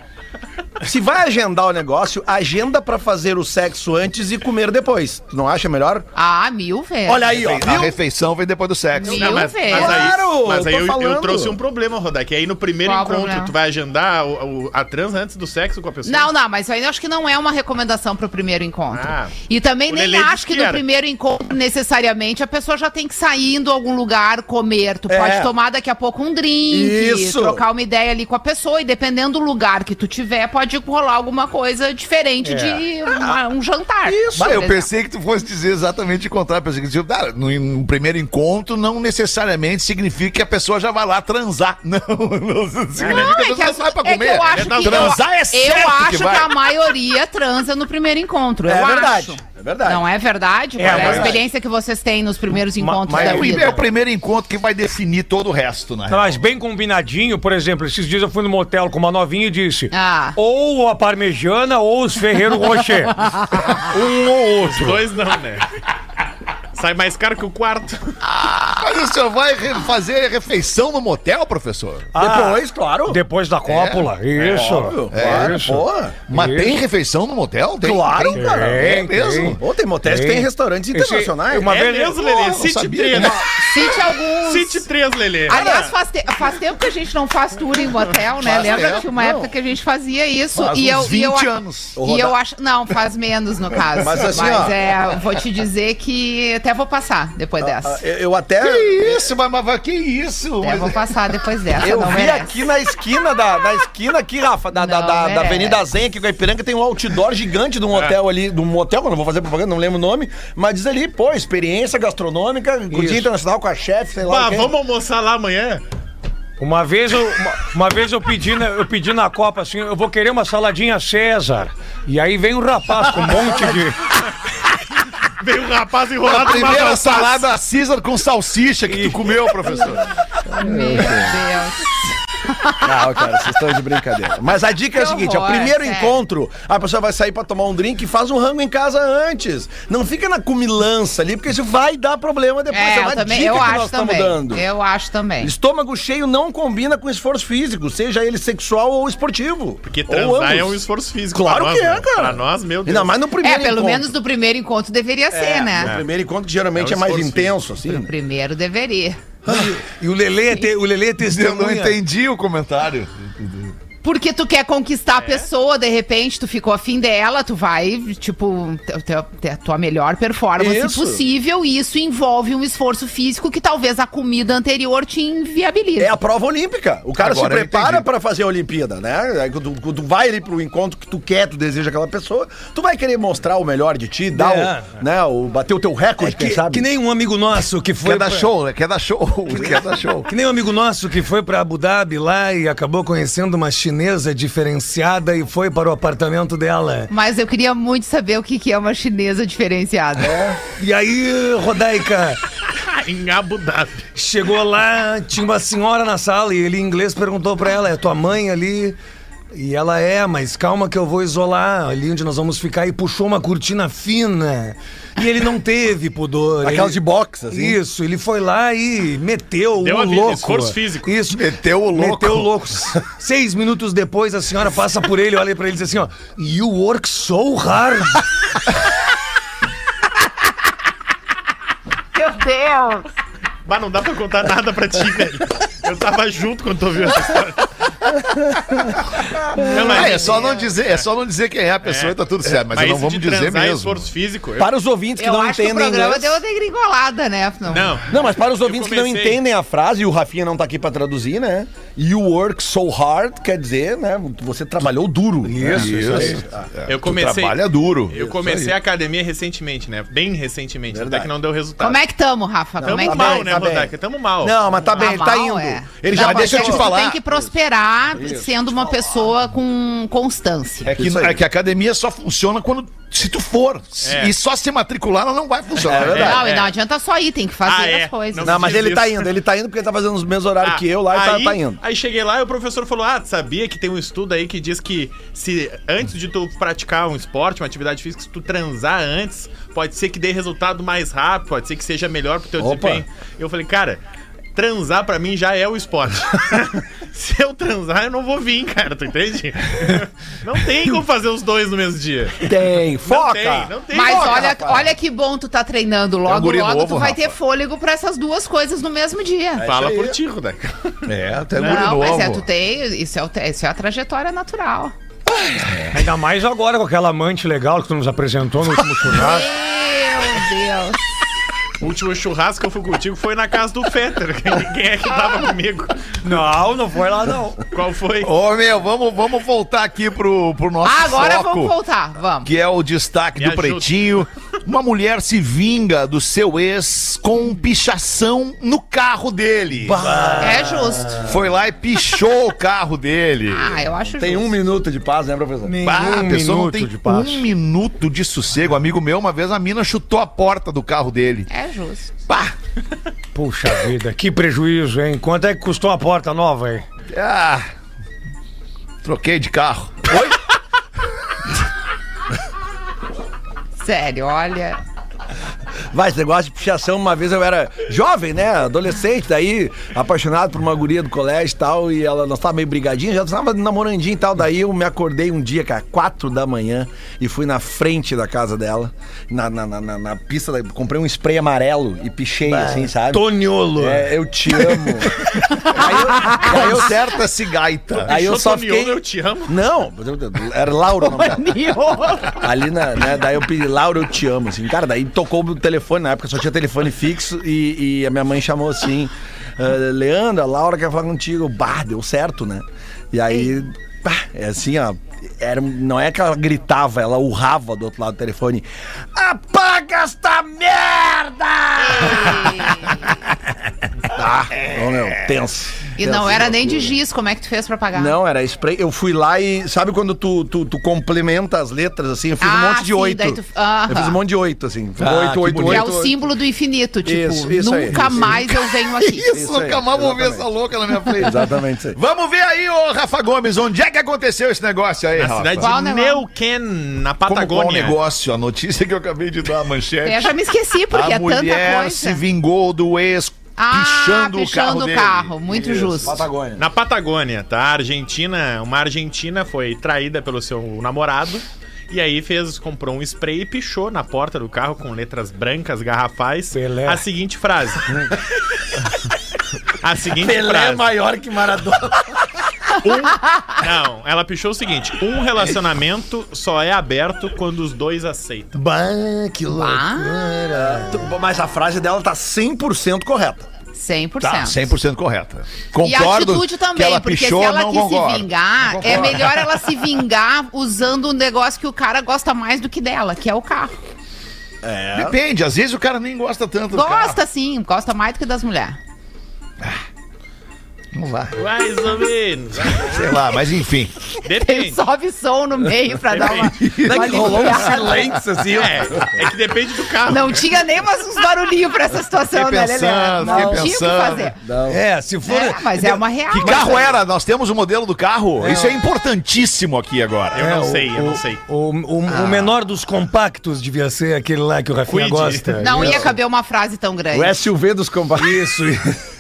Se vai agendar o negócio, agenda pra fazer o sexo antes e comer depois. Tu não acha melhor? Ah, mil vezes. Olha aí, ó. A Viu? refeição vem depois do sexo. Mil Não, mas, vezes. mas aí, Claro, mas aí eu tô eu, falando. trouxe um problema, Rodak. Aí no primeiro Qual encontro, problema? tu vai agendar o- o- a trans antes do sexo com a pessoa? Não, não, mas aí eu acho que não é uma recomendação pro primeiro encontro. Ah. e também O nem Lelê disse acho que, que no era. primeiro encontro, necessariamente, a pessoa já tem que sair indo a algum lugar, comer. Tu É. pode tomar daqui a pouco um drink, Isso. trocar uma ideia ali com a pessoa. E dependendo do lugar que tu tiver, pode rolar alguma coisa diferente de uma- um jantar. Isso. Mas eu Por pensei que tu fosse dizer exatamente o contrário. Pensei que tipo, ah, no, no primeiro encontro não necessariamente significa que a pessoa já vai lá transar. Não, não significa Não, que a é que, pessoa vai pra é que comer. eu acho que transar eu, é certo eu acho que que, a maioria transa no primeiro encontro. É eu verdade. acho. É verdade. Não é verdade? É Qual é, a verdade. experiência que vocês têm nos primeiros encontros mas da É o, vida? primeiro, é o primeiro encontro que vai definir todo o resto, né? Mas bem combinadinho, por exemplo, esses dias eu fui no motel com uma novinha e disse: Ah. ou a parmegiana ou os Ferreiro Rocher. um ou outro. Dois não, né? Sai mais caro que o quarto. Mas o senhor vai re- fazer refeição no motel, professor? Depois, claro. Depois da cópula. Isso. Óbvio, É claro, isso. Mas Isso. tem refeição no motel? Tem, Claro, tem. cara. É mesmo? Pô, tem motéis que Tem. tem restaurantes internacionais. uma é vez- mesmo, Lelê? Cite sabia, 3. né? Cite alguns. Cite 3, Lelê. Aliás, faz, te- faz tempo que a gente não faz tour em motel, né? Faz Lembra tempo, que tinha uma não. época que a gente fazia isso? Faz e uns eu, e eu, 20 a- anos. E eu acho. Não, faz menos no caso. Mas Mas, assim, ó. é, vou te dizer que até vou passar depois dessa. Ah, Eu eu até. Que isso, mas, mas que isso? Mas- vou passar depois dessa. Eu não vi merece. aqui na esquina da, na esquina aqui, Rafa, da, da, da, da. Avenida Zen, aqui com a Ipiranga, tem um outdoor gigante de um hotel ali, de um hotel, que eu não vou fazer propaganda, não lembro o nome, mas diz ali, pô, experiência gastronômica, curtinha internacional com a chefe, sei lá. Bah, vamos almoçar lá amanhã? Uma vez eu, uma, uma vez eu pedi, na, eu pedi na Copa assim, eu vou querer uma saladinha César. E aí vem um rapaz com um monte de. Veio um rapaz enrolado numa primeira salada Caesar com salsicha que tu comeu, professor. Meu Deus. Não, cara, vocês estão de brincadeira. Mas a dica é a Que seguinte: horror, primeiro sério. encontro, a pessoa vai sair pra tomar um drink e faz um rango em casa antes. Não fica na cumilança ali, porque isso vai dar problema depois. É, uma eu também, dica eu que acho nós estamos também. dando. Eu acho também. Estômago cheio não combina com esforço físico, seja ele sexual ou esportivo. Porque transar é um esforço físico. Claro pra que nós, é, né? cara. Pra nós, meu Deus. Ainda mais no É, primeiro pelo encontro. menos no primeiro encontro deveria ser, né? No primeiro encontro que geralmente É é, um mais esforço intenso, assim. No primeiro deveria. E o Lelê, te, o Lelê Eu não testemunha. entendi o comentário. Porque tu quer conquistar a pessoa, de repente, tu ficou afim dela, tu vai, tipo, ter- a tua melhor performance Isso. possível, e isso envolve um esforço físico que talvez a comida anterior te inviabilize. É a prova olímpica. O cara Agora se prepara pra fazer a Olimpíada, né? Quando tu vai ali pro encontro que tu quer, tu deseja aquela pessoa, tu vai querer mostrar o melhor de ti, dar É. o, né, o, bater o teu recorde, quem que, sabe? que nem um amigo nosso que foi. Quer dar show, né? Quer dar show. Quer dar show. Que nem um amigo nosso que foi pra Abu Dhabi lá e acabou conhecendo uma chinesa diferenciada e foi para o apartamento dela. Mas eu queria muito saber o que, que é uma chinesa diferenciada. E aí, Rodaica, em Abu Dhabi. chegou lá, tinha uma senhora na sala e ele em inglês perguntou pra ela: é tua mãe ali? E ela é, mas calma que eu vou isolar ali onde nós vamos ficar. E puxou uma cortina fina. E ele não teve pudor. Aquelas ele... de boxe, assim. Isso, ele foi lá e meteu Deu o a vida, louco. esforço físico. Isso. Meteu o louco. Meteu o louco. Seis minutos depois, a senhora passa por ele, olha pra ele e diz assim, ó. You work so hard. Meu Deus! Mas não dá pra contar nada pra ti, velho. Eu tava junto quando tu ouviu essa história. Não, mas- Ah, é só não dizer, é só não dizer quem é a pessoa e tá tudo certo, mas, mas não isso vamos de dizer transar é mesmo. esforço físico. eu- Para os ouvintes que Eu não acho que o entendem programa inglês... deu uma degringolada, né? Não. Não. Não, mas para os Eu ouvintes que não comecei- entendem a frase, e o Rafinha não tá aqui pra traduzir, né? You work so hard, quer dizer, né? Você trabalhou duro. Isso, né? isso aí. Eu Tu comecei. trabalha duro. Eu comecei a academia recentemente, né? Bem recentemente. Até que não deu resultado. Como é que tamo, Rafa? Como Tamo é que tá mal, bem, né, tá bem. Tamo mal. Não, mas tá bem, ele tá mal, indo. é. Ele Não, já mas deixa eu te tu falar. tem que prosperar sendo uma pessoa com constância. É que, Isso é que a academia só funciona quando se tu for. É. E só se matricular ela não vai funcionar. É verdade. Não, e é. não adianta só ir, tem que fazer Ah, é. as coisas. Não Não, mas ele tá isso. indo, ele tá indo porque ele tá fazendo os mesmos horários Ah, que eu lá e aí, tá, tá indo. Aí cheguei lá e o professor falou: Ah, tu sabia que tem um estudo aí que diz que se antes de tu praticar um esporte, uma atividade física, se tu transar antes, pode ser que dê resultado mais rápido, pode ser que seja melhor pro teu Opa. desempenho. Eu falei, cara. Transar pra mim já é o esporte. Se eu transar, eu não vou vir, cara, tu entende? Não tem como fazer os dois no mesmo dia. Tem, Não foca! tem, não tem. Mas Foca, olha, rapaz. olha que bom tu tá treinando. Logo, guri logo novo, tu vai Rafa. ter fôlego pra essas duas coisas no mesmo dia. Fala isso aí. por ti, Rodaica. É, até guri Não, mas é, novo. tu tem. Isso é, o- isso é a trajetória natural. Ainda mais agora com aquela amante legal que tu nos apresentou no último churrasco. Meu Deus. O último churrasco que eu fui contigo foi na casa do Fetter. Quem é que tava comigo? Não, não foi lá não. Qual foi? Ô, meu, vamos, vamos voltar aqui pro, pro nosso Ah, agora foco, vamos voltar. Vamos. que é o destaque Me do ajuda. Pretinho. Uma mulher se vinga do seu ex com pichação no carro dele. É justo. Foi lá e pichou o carro dele. Ah, eu acho Tem justo. um minuto de paz, né, professor? Ah, a pessoa não minuto tem de paz. um minuto de sossego. Amigo meu, uma vez a mina chutou a porta do carro dele. É justo. Pá! Puxa vida, que prejuízo, hein? Quanto é que custou a porta nova, hein? Ah, troquei de carro. Oi? Sério, olha. Vai, esse negócio de pichação, uma vez eu era jovem, né? Adolescente, daí apaixonado por uma guria do colégio e tal, e ela, nós tava meio brigadinha, já tava namorandinho e tal, daí eu me acordei um dia, cara, quatro da manhã, e fui na frente da casa dela, na, na, na, na- pista, da, comprei um spray amarelo e pichei, assim, sabe? Toniolo. É, eu te amo. aí eu, aí eu Conserta-se gaita. Aí eu só Toniolo, fiquei- eu te amo. Não, era Laura. Ali na, né, daí eu pedi, Laura, eu te amo, assim. Cara, daí tocou o telefone, na época só tinha telefone fixo e, e a minha mãe chamou assim, "Ah, Leandro, a Laura quer falar contigo. Bah, deu certo, né? E aí, pá, é assim, ó, era, não é que ela gritava, ela urrava do outro lado do telefone, apaga esta merda! Ah, ô, meu, tenso. E não era nem de giz, como é que tu fez pra pagar? Não, era spray. Eu fui lá e. Sabe quando tu, tu, tu complementa as letras, assim? Eu fiz um Ah, monte de sim, oito. tu- Aham. Eu fiz um monte de oito, assim. Ah, oito, oito. Que é oito. o símbolo do infinito, tipo, Isso, isso aí, nunca isso aí. mais eu venho aqui. Isso, Isso aí, nunca mais vou ver essa louca na minha frente. Exatamente isso aí. Vamos ver aí, ô Rafa Gomes, onde é que aconteceu esse negócio aí, Na Rafa? cidade Qual de? Neuquén, na Como qual Patagônia. negócio? A notícia que eu acabei de dar a manchete. Eu já me esqueci, porque a é tanta mulher coisa. se vingou do ex ah, pichando, pichando o carro dele. carro. Muito Isso. justo. Patagônia. Na Patagônia, tá? A Argentina, uma argentina foi traída pelo seu namorado. E aí fez, comprou um spray e pichou na porta do carro com letras brancas, garrafais. Pelé. A seguinte frase. a seguinte Pelé é frase. maior que Maradona. Não, ela pichou o seguinte: um relacionamento só é aberto quando os dois aceitam. bah, que Ah, Tu- Mas a frase dela tá 100% correta. 100%. Tá, 100% correta. E a Concordo atitude também, que ela porque pichou, se ela não quis concordo. se vingar, é melhor ela se vingar usando um negócio que o cara gosta mais do que dela, que é o carro. Depende, às vezes o cara nem gosta tanto do Gosta carro. sim, gosta mais do que das mulheres. Não vai. Mais ou menos. Sei lá, mas enfim. Depende. Sobe som no meio pra dar uma. Não é uma que rolou um aliviada. silêncio, assim. É, é que depende do carro. Não tinha nem mais uns barulhinhos pra essa situação, Fiquei né, pensando? Não tinha o que pensando. fazer. É, se for. É, mas é uma real. Que carro era? Nós temos o modelo do carro? Isso é importantíssimo aqui agora. Eu não É, sei, o- eu não sei. O, o- o menor dos compactos devia ser aquele lá que o Rafinha Quid. gosta. Não ia caber uma frase tão grande. O SUV dos combates. Isso.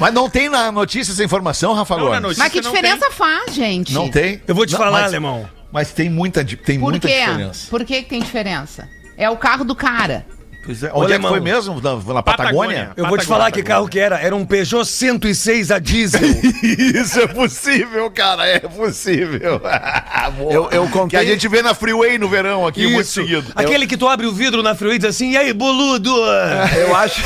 Mas não tem na notícia essa informação, Rafa Não, na Gomes? notícia Mas que não diferença faz, gente? Não tem? Eu vou te Não, falar, mas- alemão. Mas tem muita, di- tem Por muita quê? diferença. Por que, que tem diferença? É o carro do cara. Pois é. Onde é que alemão. foi mesmo? Na, na Patagônia? Patagônia. Eu vou te falar que carro que era. Era um Peugeot 106 a diesel. Isso é possível, cara, é possível. Boa. Eu- eu contei- Que a gente vê na Freeway no verão aqui, muito Isso. seguido. Aquele que tu abre o vidro na freeway e diz assim, e aí, boludo? Eu acho.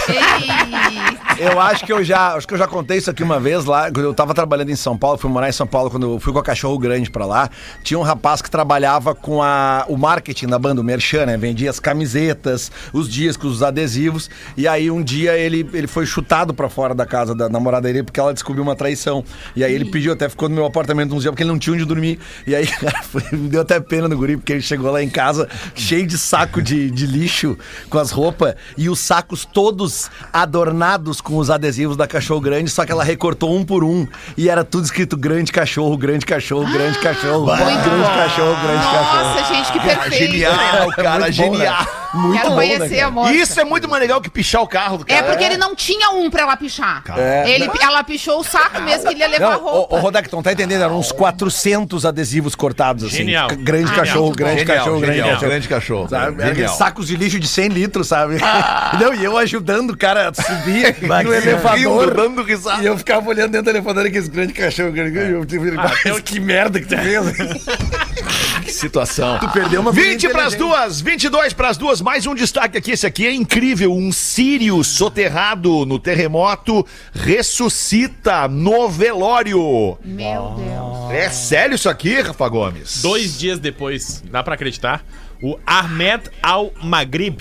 Eu acho que eu já, acho que eu já contei isso aqui uma vez lá, quando eu tava trabalhando em São Paulo, fui morar em São Paulo quando eu fui com a Cachorro Grande pra lá. Tinha um rapaz que trabalhava com a, o marketing da banda, o Merchan, né? Vendia as camisetas, os discos, os adesivos. E aí um dia ele, ele foi chutado pra fora da casa da namorada dele porque ela descobriu uma traição. E aí ele pediu, até ficou no meu apartamento uns dias porque ele não tinha onde dormir. E aí, me deu até pena no guri, porque ele chegou lá em casa cheio de saco de, de lixo com as roupas e os sacos todos adornados com os adesivos da Cachorro Grande, só que ela recortou um por um e era tudo escrito grande cachorro, grande cachorro, grande cachorro, Muito grande cachorro, grande cachorro. Nossa, gente, que perfeito. Genial, cara, muito bom, genial. Né? Muito Quero bom, conhecer né, a moça. Isso é muito mais legal que pichar o carro do cara. É porque ele não tinha um pra ela pichar. É. Ele, ela pichou o saco mesmo que ele ia levar a Não, o, roupa. o Rodak, tu não tá entendendo? Eram uns 400 adesivos cortados, assim. Genial. Grande Ah, cachorro, grande Genial, cachorro, grande genial, cachorro. grande cachorro. Sabe? Genial. sacos de lixo de 100 litros, sabe? Não, e eu ajudando o cara a subir no rindo, elevador. risada. E eu ficava olhando dentro do elevador aqueles grandes cachorros. Eu tive, "Mas que merda que tu fez. Que situação. Tu perdeu uma vida 20 pras duas, 22 pras duas, mais um destaque aqui. Esse aqui é incrível. Um sírio soterrado no terremoto ressuscita no velório. Meu Deus. É sério isso aqui, Rafa Gomes? Dois dias depois, dá pra acreditar, o Ahmed Al-Maghrib,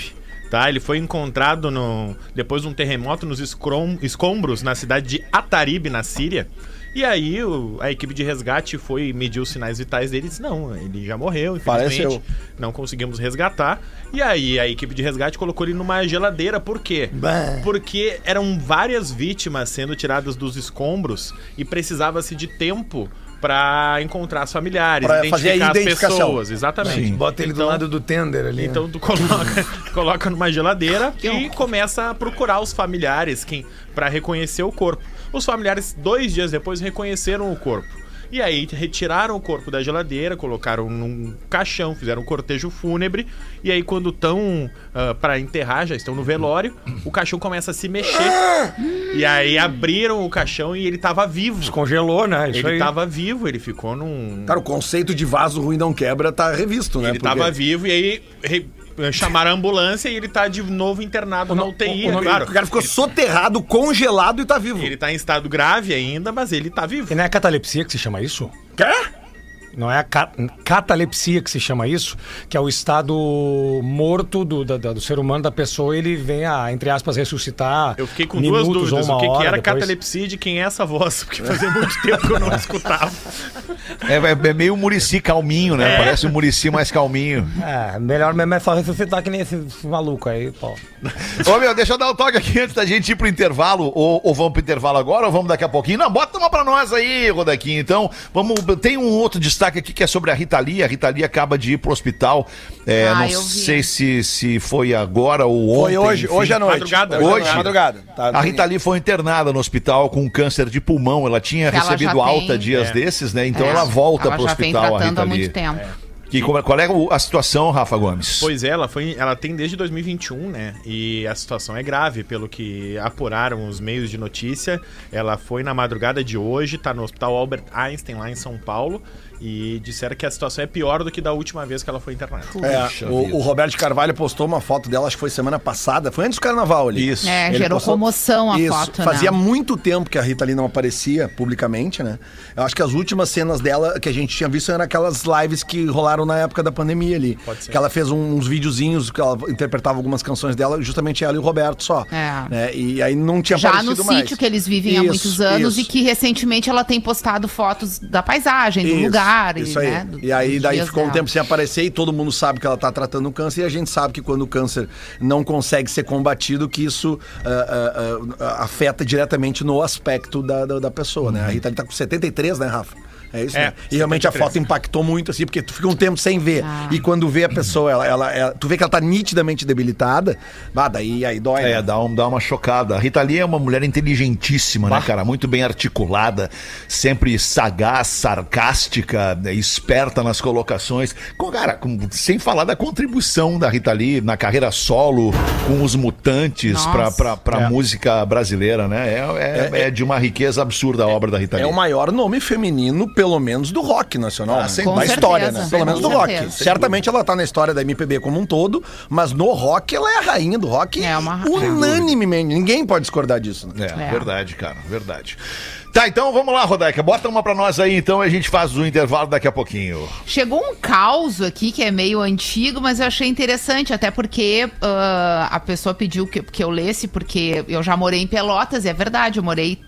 tá? Ele foi encontrado no, depois de um terremoto nos escrom- escombros na cidade de Atarib, na Síria. E aí o- a equipe de resgate foi medir os sinais vitais dele e disse, não, ele já morreu, infelizmente. Não conseguimos resgatar. E aí a equipe de resgate colocou ele numa geladeira. Por quê? Porque eram várias vítimas sendo tiradas dos escombros e precisava-se de tempo pra encontrar os familiares, Pra fazer a identificar as identificação. pessoas. Exatamente. Bota ele do Então- lado do tender ali. Então tu coloca, coloca numa geladeira e começa a procurar os familiares quem para reconhecer o corpo. Os familiares, dois dias depois, reconheceram o corpo. E aí retiraram o corpo da geladeira, colocaram num caixão, fizeram um cortejo fúnebre. E aí, quando estão para enterrar, já estão no velório, o caixão começa a se mexer. E aí abriram o caixão e ele tava vivo. Descongelou, né? Isso Ele aí. tava vivo, ele ficou num. Cara, o conceito de vaso ruim não quebra tá revisto, né? Ele Porque- tava vivo e aí re- chamaram a ambulância e ele tá de novo internado na UTI, é claro. O cara ficou soterrado, congelado e tá vivo. Ele tá em estado grave ainda, mas ele tá vivo. E não é catalepsia que se chama isso? Quê? Não é a ca- catalepsia que se chama isso, que é o estado morto do, da- do ser humano, da pessoa, ele vem a, entre aspas, ressuscitar. Eu fiquei com minutos duas dúvidas. O que, que era depois. catalepsia de quem é essa voz? Porque fazia muito tempo que eu não escutava. É, é- é meio Murici calminho, né? Parece um Murici mais calminho. É, melhor mesmo é só ressuscitar que nem esse, esse maluco aí, pô. Ô, meu, deixa eu dar o toque aqui antes da gente ir pro intervalo. Ou, ou vamos pro intervalo agora ou vamos daqui a pouquinho? Não, bota uma pra nós aí, Rodaquinho. Então, vamos. Tem um outro destaque aqui que é sobre a Rita Lee. A Rita Lee acaba de ir pro hospital. É, Ah, não vi. sei se, se foi agora ou ontem. Foi hoje, enfim. hoje à noite. Madrugada. Hoje? à madrugada. Tá, A Rita Lee foi internada no hospital com câncer de pulmão. Ela tinha Que ela recebido já tem- alta dias É. desses, né? Então É, ela volta ela pro já vem hospital, a Rita há Lee. muito tempo. Que, como- qual é a situação, Rafa Gomes? Pois é, ela, foi, ela tem desde 2021, né? E a situação é grave, pelo que apuraram os meios de notícia. Ela foi na madrugada de hoje, tá no Hospital Albert Einstein, lá em São Paulo. E disseram que a situação é pior do que da última vez que ela foi internada. É, o, o Roberto Carvalho postou uma foto dela, acho que foi semana passada, foi antes do carnaval ali. Isso. É, Ele gerou postou- comoção a Isso, foto, Fazia né? muito tempo que a Rita Lee não aparecia publicamente, né? Eu acho que as últimas cenas dela que a gente tinha visto eram aquelas lives que rolaram na época da pandemia ali. Pode ser. Que ela fez um- uns videozinhos que ela interpretava algumas canções dela, justamente ela e o Roberto só. É. né? E aí não tinha Já no aparecido mais. sítio que eles vivem há Isso, muitos anos isso. e que recentemente ela tem postado fotos da paisagem, do Isso, lugar. Isso e, aí. né, e aí daí ficou um dela. tempo sem aparecer e todo mundo sabe que ela tá tratando o câncer e a gente sabe que quando o câncer não consegue ser combatido, que isso ah, ah, ah, afeta diretamente no aspecto da, da, da pessoa, né? A Rita ali tá com 73, né, Rafa? É isso, É, né? E realmente a 73. foto impactou muito, assim, porque tu fica um tempo sem ver. Ah. E quando vê a pessoa, ela, ela, ela- tu vê que ela tá nitidamente debilitada, bah, daí aí dói. É, né? dá, um, dá uma chocada. A Rita Lee é uma mulher inteligentíssima, né, cara? Muito bem articulada, sempre sagaz, sarcástica, né, esperta nas colocações. Com, cara, com- sem falar da contribuição da Rita Lee na carreira solo, com os mutantes Nossa. pra, pra, pra É. música brasileira, né? É, é- é de uma riqueza absurda a obra da Rita Lee. É o maior nome feminino, pelo menos, do rock nacional. Ah, né? sem da história, né? Pelo menos do rock. certeza. Certamente ela tá na história da MPB como um todo, mas no rock ela é a rainha do rock É uma- unanimemente. Ninguém pode discordar disso. né? É, É. verdade, cara, verdade. Tá, então vamos lá, Rodaica. Bota uma pra nós aí, então, e a gente faz o intervalo daqui a pouquinho. Chegou um caos aqui que é meio antigo, mas eu achei interessante, até porque ah, a pessoa pediu que, que eu lesse, porque eu já morei em Pelotas, e é verdade, eu morei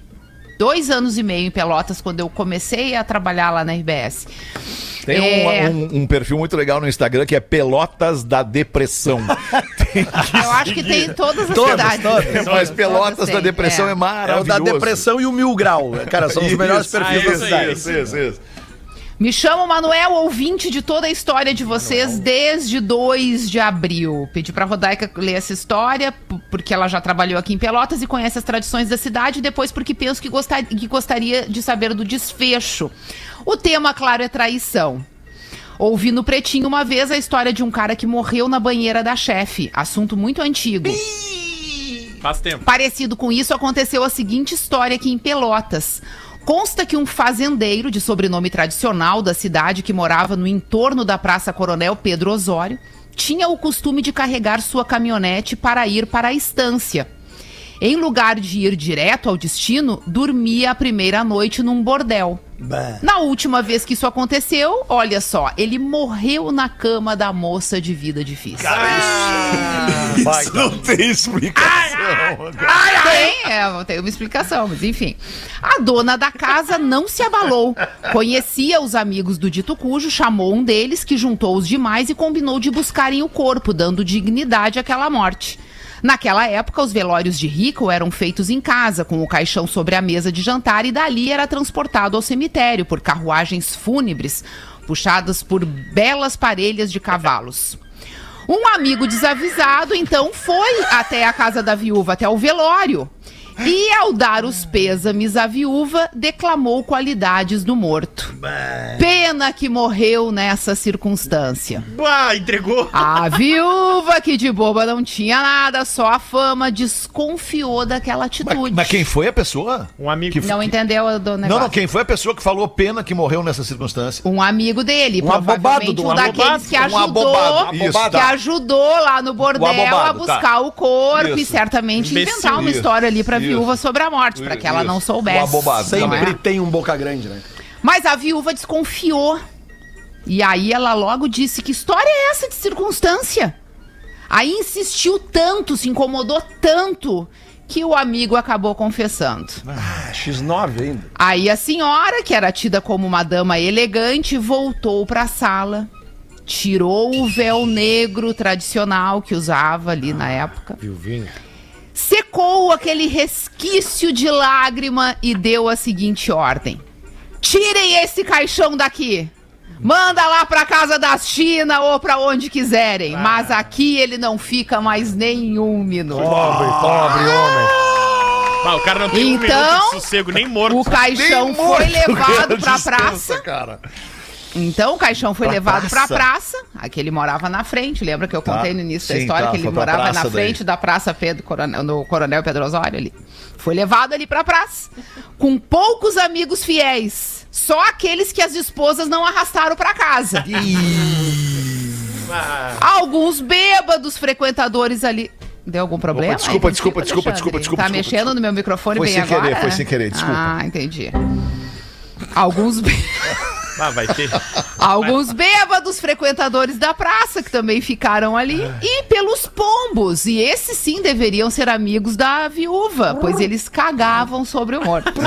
dois anos e meio em Pelotas quando eu comecei a trabalhar lá na RBS. Tem um- É. um, um perfil muito legal no Instagram que é Pelotas da Depressão. Eu acho que tem em todas as Todas, cidades. todas. Mas Pelotas da tem, Depressão é, É o maravilhoso. da depressão e o mil grau. Cara, são os melhores perfis Ah, da isso aí, cidade. isso. Isso, isso. Me chamo Manuel, ouvinte de toda a história de vocês desde 2 de abril. Pedi pra Rodaica ler essa história, porque ela já trabalhou aqui em Pelotas e conhece as tradições da cidade, e depois porque penso que, gostar, que gostaria de saber do desfecho. O tema, claro, é traição. Ouvi no Pretinho uma vez a história de um cara que morreu na banheira da chefe. Assunto muito antigo. Faz tempo. Parecido com isso, aconteceu a seguinte história aqui em Pelotas. Consta que um fazendeiro de sobrenome tradicional da cidade que morava no entorno da Praça Coronel Pedro Osório tinha o costume de carregar sua caminhonete para ir para a estância. Em lugar de ir direto ao destino, dormia a primeira noite num bordel. Na última vez que isso aconteceu, olha só, ele morreu na cama da moça de vida difícil. Isso não tem explicação. Tem, é, tem uma explicação, mas enfim. A dona da casa não se abalou. Conhecia os amigos do dito cujo, chamou um deles, que juntou os demais e combinou de buscarem o corpo, dando dignidade àquela morte. Naquela época, os velórios de rico eram feitos em casa, com o caixão sobre a mesa de jantar, e dali era transportado ao cemitério por carruagens fúnebres, puxadas por belas parelhas de cavalos. Um amigo desavisado, então, foi até a casa da viúva, até o velório. E ao dar os pêsames à viúva, declamou qualidades do morto. Pena que morreu nessa circunstância. Bah, entregou. A viúva, que de boba não tinha nada, só a fama, desconfiou daquela atitude. Mas, mas quem foi a pessoa? Um amigo. Que- Não entendeu do Não, negócio. não, quem foi a pessoa que falou pena que morreu nessa circunstância? Um amigo dele, Um abobado provavelmente do um daqueles abobado, que um ajudou, abobado, isso, que tá. ajudou lá no bordel abobado, a buscar o corpo e Isso. certamente Imbecil, inventar uma isso, história ali pra. Viúva sobre a morte, pra que ela Isso. não soubesse. abobado, não é? Sempre tem um boca grande, né? Mas a viúva desconfiou. E aí ela logo disse: Que história é essa de circunstância? Aí insistiu tanto, se incomodou tanto, que o amigo acabou confessando. Ah, X9 ainda. Aí a senhora, que era tida como uma dama elegante, voltou pra sala, tirou o véu negro tradicional que usava ali na época, Viuvinho. Secou aquele resquício de lágrima e deu a seguinte ordem: Tirem esse caixão daqui. Manda lá pra casa da China ou pra onde quiserem, mas aqui ele não fica mais nenhum minuto. Pobre, pobre homem. Ah, o cara não tem um Então, minuto de sossego, nem morto. O caixão Nem foi morto, levado cara, pra praça. cara. Então o caixão foi Pra levado praça? pra praça. Aqui ele morava na frente. Lembra que eu Tá. contei no início da Sim, história tá, que ele foi morava na daí. frente da Praça Pedro Coronel, no Coronel Pedro Osório ali. Foi levado ali pra praça. Com poucos amigos fiéis. Só aqueles que as esposas não arrastaram pra casa. Alguns bêbados frequentadores ali. Deu algum problema? Opa, desculpa, aí desculpa, desculpa, Alexandre? desculpa, Tá desculpa, mexendo desculpa. no meu microfone Foi bem sem agora? querer, foi sem querer, desculpa. Ah, entendi. Alguns bêbados. Ah, vai ter. Alguns bêbados frequentadores da praça que também ficaram ali. E pelos pombos. E esses sim deveriam ser amigos da viúva, pois eles cagavam sobre o morto.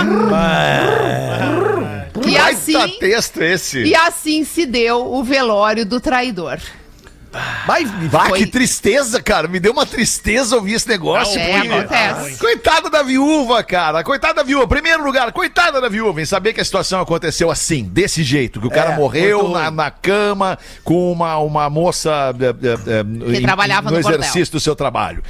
e assim. texto esse. E assim se deu o velório do traidor. Vai, vai, Foi- que tristeza, cara. Me deu uma tristeza ouvir esse negócio. É, porque- acontece. Coitada da viúva, cara. Coitada da viúva. Primeiro lugar, coitada da viúva em saber que a situação aconteceu assim, desse jeito. Que o cara É, morreu na, na cama com uma, uma moça é, é, é, em- trabalhava no no bordel. exercício do seu trabalho.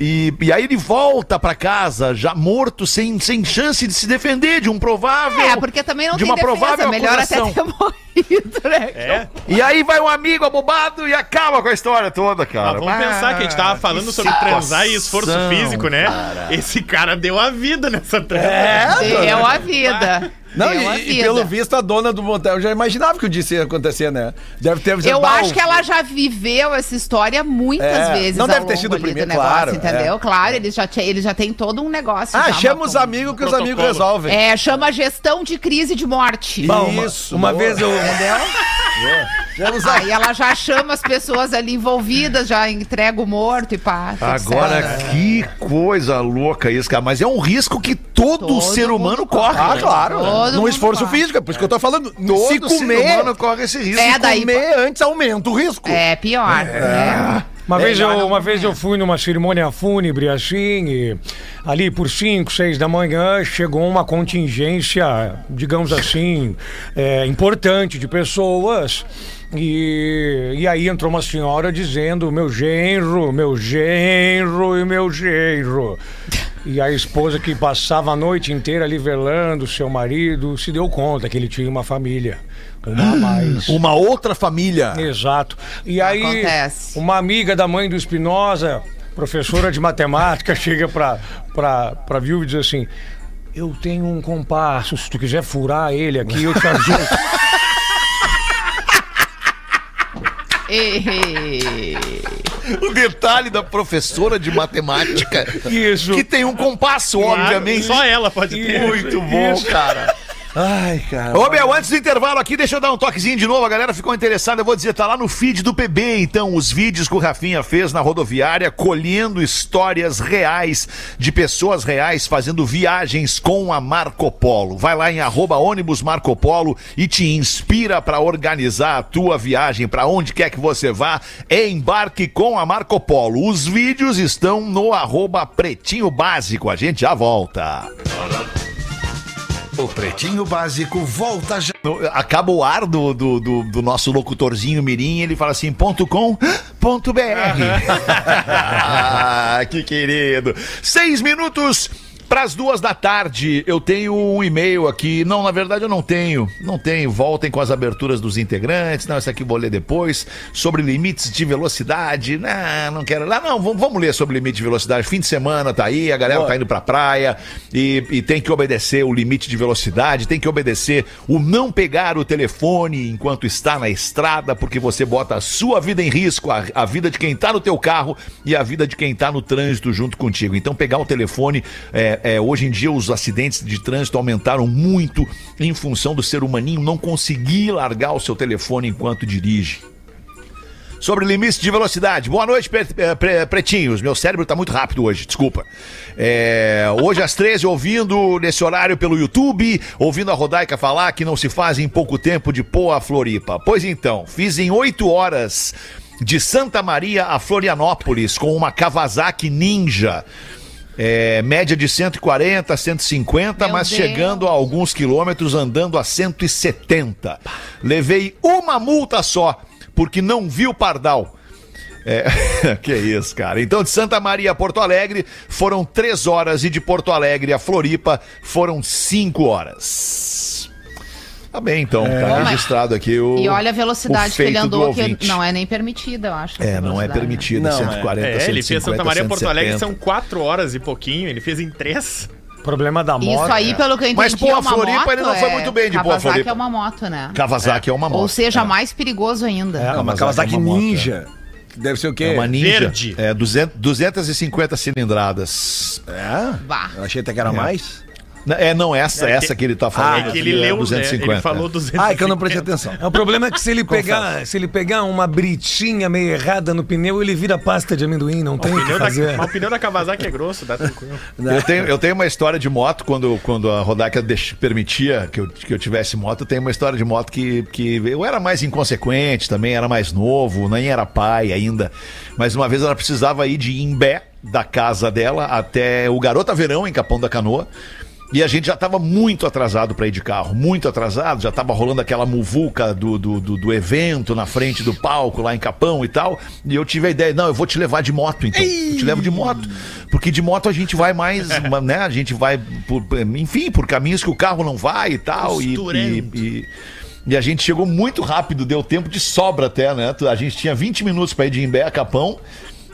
E, e aí ele volta pra casa já morto, sem, sem chance de se defender de um provável. É, porque também não de tem uma defesa. provável Melhor acusação. até ter morrido, né? É. E aí vai um amigo abobado e acaba com a história toda, cara. Mas vamos pensar que a gente tava falando que sobre transar e esforço físico, né? Esse cara deu a vida nessa transa. É, Deu a vida. Não, e, e pelo visto a dona do motel já imaginava que o disso ia acontecer, né? Deve ter Eu bah, acho que ela já viveu essa história muitas É, vezes. não ao deve ter sido o primeiro, negócio, claro, entendeu? é. Claro, eles já, eles já têm todo um negócio. Ah, chama uma- os amigos que os protocolo. amigos resolvem. É, chama gestão de crise de morte. Bom, Isso, uma, boa. vez eu. Entendeu? Chama os Aí ela já chama as pessoas ali envolvidas, já entrega o morto e pá. tudo Agora, certo. que coisa louca isso, cara. Mas é um risco que todo, Todo ser humano corre. corre. Ah, claro. Todo no esforço corre. físico, é por isso que eu tô falando. Todo se ser comer, humano corre esse risco. É, se daí- comer antes aumenta o risco. É pior. É. Uma, vez eu, uma vez eu fui numa cerimônia fúnebre assim, e ali por 5, 6 da manhã chegou uma contingência, digamos assim, é, importante de pessoas. E, e aí entrou uma senhora dizendo: meu genro, meu genro e meu genro. E a esposa que passava a noite inteira ali velando seu marido se deu conta que ele tinha uma família. Uma a mais. Uma outra família. Exato. E aí, Acontece. uma amiga da mãe do Espinosa, professora de matemática, chega pra, pra, pra viúva e diz assim: Eu tenho um compasso, se tu quiser furar ele aqui, eu te ajudo. O detalhe da professora de matemática. Isso. Que tem um compasso, obviamente. Só ela pode ter. Muito bom, Isso. cara. Ai, cara. Ô, Bel, antes do intervalo aqui, deixa eu dar um toquezinho de novo. A galera ficou interessada. Eu vou dizer, tá lá no feed do PB, então, os vídeos que o Rafinha fez na rodoviária, colhendo histórias reais de pessoas reais fazendo viagens com a Marco Polo. Vai lá em arroba ônibus Marco Polo e te inspira pra organizar a tua viagem pra onde quer que você vá. Embarque com a Marco Polo. Os vídeos estão no arroba Pretinho Básico. A gente já volta. O Pretinho Básico volta já. Acaba o ar do, do, do- do nosso locutorzinho Mirim, ele fala assim, ponto com, ponto BR. ah, que querido. Seis minutos para as duas da tarde. Eu tenho um e-mail aqui. Não, na verdade eu não tenho. Não tenho. Voltem com as aberturas dos integrantes. Não, esse aqui vou ler depois. Sobre limites de velocidade. Não, não quero. Lá, não, vamos, ler sobre limite de velocidade. Fim de semana tá aí, a galera tá indo pra praia e, e tem que obedecer o limite de velocidade, tem que obedecer o não pegar o telefone enquanto está na estrada, porque você bota a sua vida em risco, a, a vida de quem tá no teu carro e a vida de quem tá no trânsito junto contigo. Então pegar o telefone, é, é, hoje em dia os acidentes de trânsito aumentaram muito em função do ser humaninho não conseguir largar o seu telefone enquanto dirige. Sobre limites de velocidade. Boa noite, pre- pre- pretinhos. Meu cérebro tá muito rápido hoje, desculpa. É, hoje às 13, ouvindo nesse horário pelo YouTube, ouvindo a Rodaica falar que não se faz em pouco tempo de Poa a Floripa. Pois então, fiz em 8 horas de Santa Maria a Florianópolis com uma Kawasaki Ninja. É, média de 140, 150, Meu mas Deus. chegando a alguns quilômetros andando a 170. Levei uma multa só, porque não vi o pardal. É, que isso, cara. Então, de Santa Maria a Porto Alegre foram três horas e de Porto Alegre a Floripa foram cinco horas. Tá bem, então. Tá Bom, mas- registrado aqui o. E olha a velocidade o que ele andou, que ouvinte. não é nem permitida, eu acho. É, não é velocidade, né? permitido. Não, 140, É, ele 150, fez Santa Maria Porto Alegre, 170. são 4 horas e pouquinho, ele fez em 3. Problema da moto. Isso aí, pelo que eu entendi, Mas, pô, é Floripa, moto, ele não foi é- muito bem de boa, Kawasaki Floripa. é uma moto, né? Kawasaki é, uma moto. Ou seja, é. mais perigoso ainda. É. Ah, uma Kawasaki Kawasaki é uma moto, Ninja. Deve ser o quê? É uma ninja. Verde. É, 200, 250 cilindradas. É? Bah. Eu achei até que era mais. É, não, essa, É que- essa que ele tá falando. é que ele aqui leu, né? 250. Ele falou é. 250. Ah, é que eu não prestei atenção. É, O problema é que se ele pegar, se ele pegar uma britinha meio errada no pneu, ele vira pasta de amendoim, não tem O o que pneu, da, fazer. mas o pneu da Kawasaki é grosso, dá tranquilo. Eu tenho, eu tenho uma história de moto, quando, quando a Rodaca deix- permitia que eu, que eu tivesse moto, eu tenho uma história de moto que, que eu era mais inconsequente também, era mais novo, nem era pai ainda. Mas uma vez ela precisava ir de Imbé, da casa dela, até o Garota Verão, em Capão da Canoa. E a gente já estava muito atrasado para ir de carro, muito atrasado, já estava rolando aquela muvuca do, do, do, do evento na frente do palco lá em Capão e tal. E eu tive a ideia, não, eu vou te levar de moto então. Eu te levo de moto. Porque de moto a gente vai mais, né? A gente vai, por, enfim, por caminhos que o carro não vai e tal. E, e, e, e a gente chegou muito rápido, deu tempo de sobra até, né? A gente tinha 20 minutos para ir de Imbé a Capão.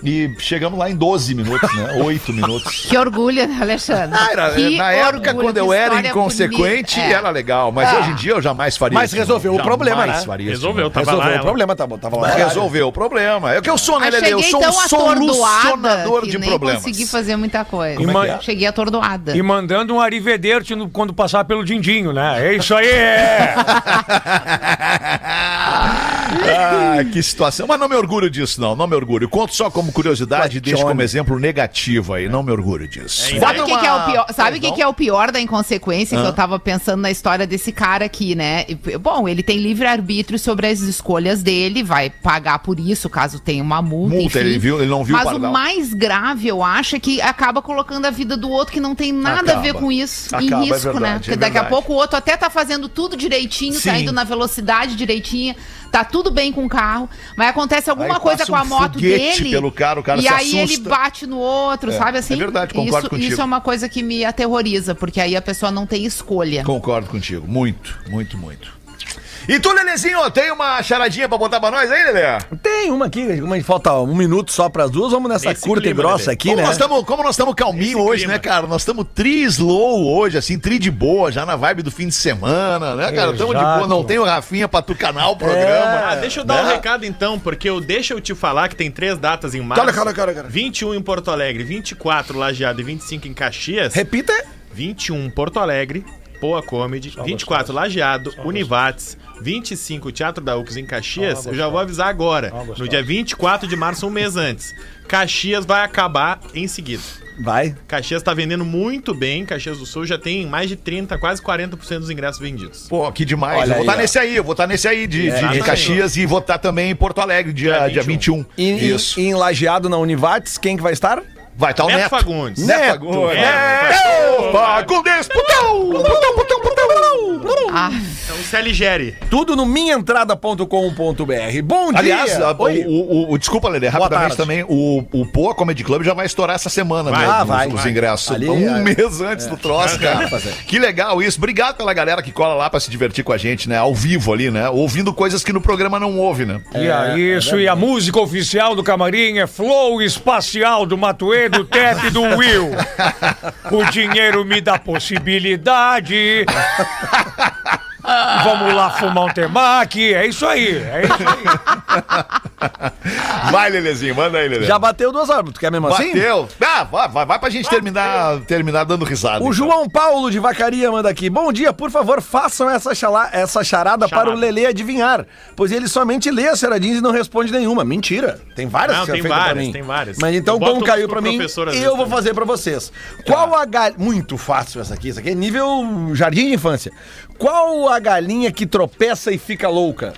E chegamos lá em 12 minutos, né? 8 minutos. Que orgulho, né, Alexandre? Ah, era- Que na época, orgulho, quando eu era inconsequente, bonita. É. era legal. Mas hoje em dia eu jamais faria Mas isso. resolveu o problema, né? faria isso. Resolveu, tava Resolveu lá. o problema, tá bom. Tava lá. Resolveu o problema. É o que eu sou, né, Lele? Eu sou um tão atordoada solucionador que de nem problemas. consegui fazer muita coisa. Ma- Cheguei atordoada. E mandando um no- quando passar pelo Dindinho, né? É isso aí! Ah, que situação. Mas não me orgulho disso, não. Não me orgulho. Conto só como curiosidade e deixo como exemplo negativo aí. Não me orgulho disso. É, Sabe o que, Bota que é o uma- pior? Sabe o que, que é o pior da inconsequência que eu tava pensando na história desse cara aqui, né? Bom, ele tem livre arbítrio sobre as escolhas dele, vai pagar por isso caso tenha uma multa. Multa, enfim. ele viu- ele não viu o Mas o pardal. mais grave, eu acho, é que acaba colocando a vida do outro que não tem nada a ver Acaba. com isso Acaba, em é risco, né? verdade, Porque é daqui a pouco o outro até tá fazendo tudo direitinho, Sim. saindo na velocidade direitinha, tá tudo bem com o carro, mas acontece alguma Aí coisa com a um moto dele. pelo cara, o cara e aí ele assusta. bate no outro, sabe assim? é verdade, concordo isso, contigo. Isso é uma coisa que me aterroriza, porque aí a pessoa não tem escolha. Concordo contigo. Muito, muito, muito. E tu, Lelezinho, tem uma charadinha pra botar pra nós aí, Lelê? Tem uma aqui, como a gente falta um minuto só pras duas, vamos nessa Nesse curta clima, e grossa Lelê. aqui, como, né? nós tamo, como nós estamos calminho Esse hoje, clima. né, cara? Nós estamos tri slow hoje, assim, tri de boa, já na vibe do fim de semana, né, cara? Estamos de boa, não tem o Rafinha pra tu canal o programa. Ah, deixa eu dar um Né? recado então, porque eu deixa eu te falar que tem três datas em março. Cara, cara, cara, cara. 21 em Porto Alegre, 24 Lajeado e 25 em Caxias. Repita. 21 Porto Alegre, Poa Comedy, 24 Lajeado, Univates, 25 Teatro da UX em Caxias. Eu já vou avisar agora. No dia 24 de março, um mês antes. Caxias vai acabar em seguida. Vai. Caxias tá vendendo muito bem. Caxias do Sul já tem mais de 30, quase 40% dos ingressos vendidos. Pô, que demais. Olha eu vou estar ó. nesse aí, eu vou estar nesse aí de, de- de. Caxias e vou estar também em Porto Alegre, dia, dia 21. E, e- Isso. e em Lajeado na Univates, quem que vai estar? Vai estar o Neto Neto. Fagundes. Neto Neto. Fagundes. Neto Fagundes. Putão, putão, putão, putão. Ah, Então, se aligere. Tudo no minhaentrada.com.br. Bom dia! Aliás, a- Oi. o, o- o- desculpa, Lelê, rapidamente também, o, o Poa Comedy Club já vai estourar essa semana, Vai. os, vai, os vai. ingressos. Ali, um é. mês antes do troço, cara. Que legal isso. Obrigado pela galera que cola lá pra se divertir com a gente, né? Ao vivo ali, né? Ouvindo coisas que no programa não ouve, né? E aí, isso, e a música oficial do camarim é Flow Espacial do Matuê, do Tep e do Will. O dinheiro me dá possibilidade. Vamos lá fumar um temaki, é isso aí, é isso aí. Vai, Lelezinho, manda aí, Lelê. Já bateu duas horas, tu quer mesmo assim? Bateu. Ah, vai, vai, vai pra gente terminar, terminar dando risada. O então. João Paulo de Vacaria manda aqui. Bom dia, por favor, façam essa, chala, essa charada, para o Lelê adivinhar. Pois ele somente lê as charadinhas e não responde nenhuma. Mentira. Tem várias Não, que tem feitas pra várias, mim. tem várias. Mas então, como caiu pro pra mim, eu vou fazer pra vocês. Qual a galinha... Muito fácil essa aqui. Isso aqui é nível jardim de infância. Qual a galinha que tropeça e fica louca?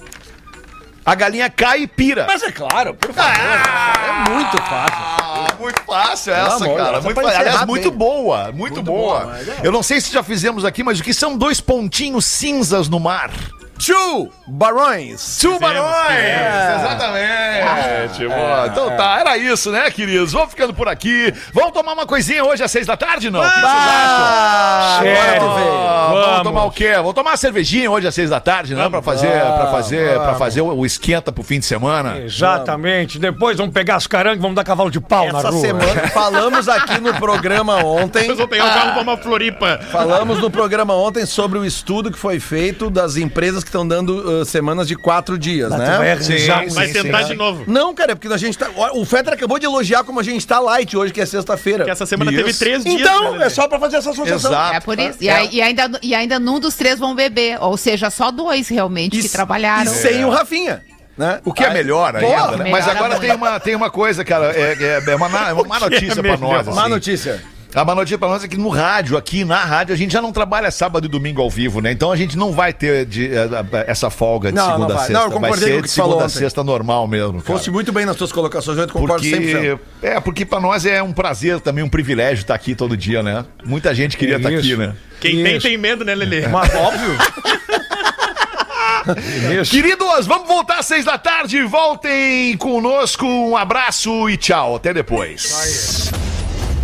A galinha cai e pira. Mas é claro, por favor. é muito fácil. Ah, muito fácil essa, amor, cara. essa Muito. Aliás, muito bem. boa, muito, boa. boa, mas é. Eu não sei se já fizemos aqui, mas o que são dois pontinhos cinzas no mar? Two Barões. Tubarões! É. Exatamente! boa. Então tá, era isso, né, queridos? Vamos ficando por aqui. Vamos tomar uma coisinha hoje às seis da tarde, não? O que vocês acham? Ah, agora tu veio. Vamos. Vamos. tomar o quê? Vamos tomar uma cervejinha hoje às seis da tarde, né? Pra fazer, pra fazer, pra fazer o esquenta pro fim de semana. Exatamente, depois vamos pegar as carangas e vamos dar cavalo de pau na Essa rua. semana falamos aqui no programa ontem. Depois vou pegar o carro pra uma Floripa. Falamos no programa ontem sobre o estudo que foi feito das empresas que estão dando uh, semanas de quatro dias, vai né? arranjar um- Vai sim, tentar sim. de novo. Não, cara, é porque a gente tá. O Fetter acabou de elogiar como a gente tá light hoje, que é sexta-feira. Que essa semana Isso. teve três dias. Então, né, é só pra fazer essa associação. Exato. é por isso. E, aí- e ainda, e ainda num dos três vão beber. Ou seja, só dois realmente que E- trabalharam. E sem o Rafinha. Né? O que é melhor Pô, ainda, né? Mas melhora agora tem uma, tem uma coisa, cara, é, é- é uma, é uma má notícia pra nós. Má assim. notícia. A má notícia pra nós é que no rádio, aqui na rádio, a gente já não trabalha sábado e domingo ao vivo, né? Então a gente não vai ter de, eh, eh, essa folga de Não, não segunda a vai. sexta. Não, eu concordei vai com ser o que de tu falou segunda a ontem. sexta normal mesmo. Cara. Fosse muito bem nas tuas colocações, eu concordo 100%. Porque, é, porque pra nós é um prazer também, um privilégio estar aqui todo dia, né? Muita gente queria estar aqui, Isso. né? Quem tem, Isso. tem medo, né, Lelê? Mas óbvio. Isso. Queridos, vamos voltar às seis da tarde. Voltem conosco. Um abraço e tchau. Até depois.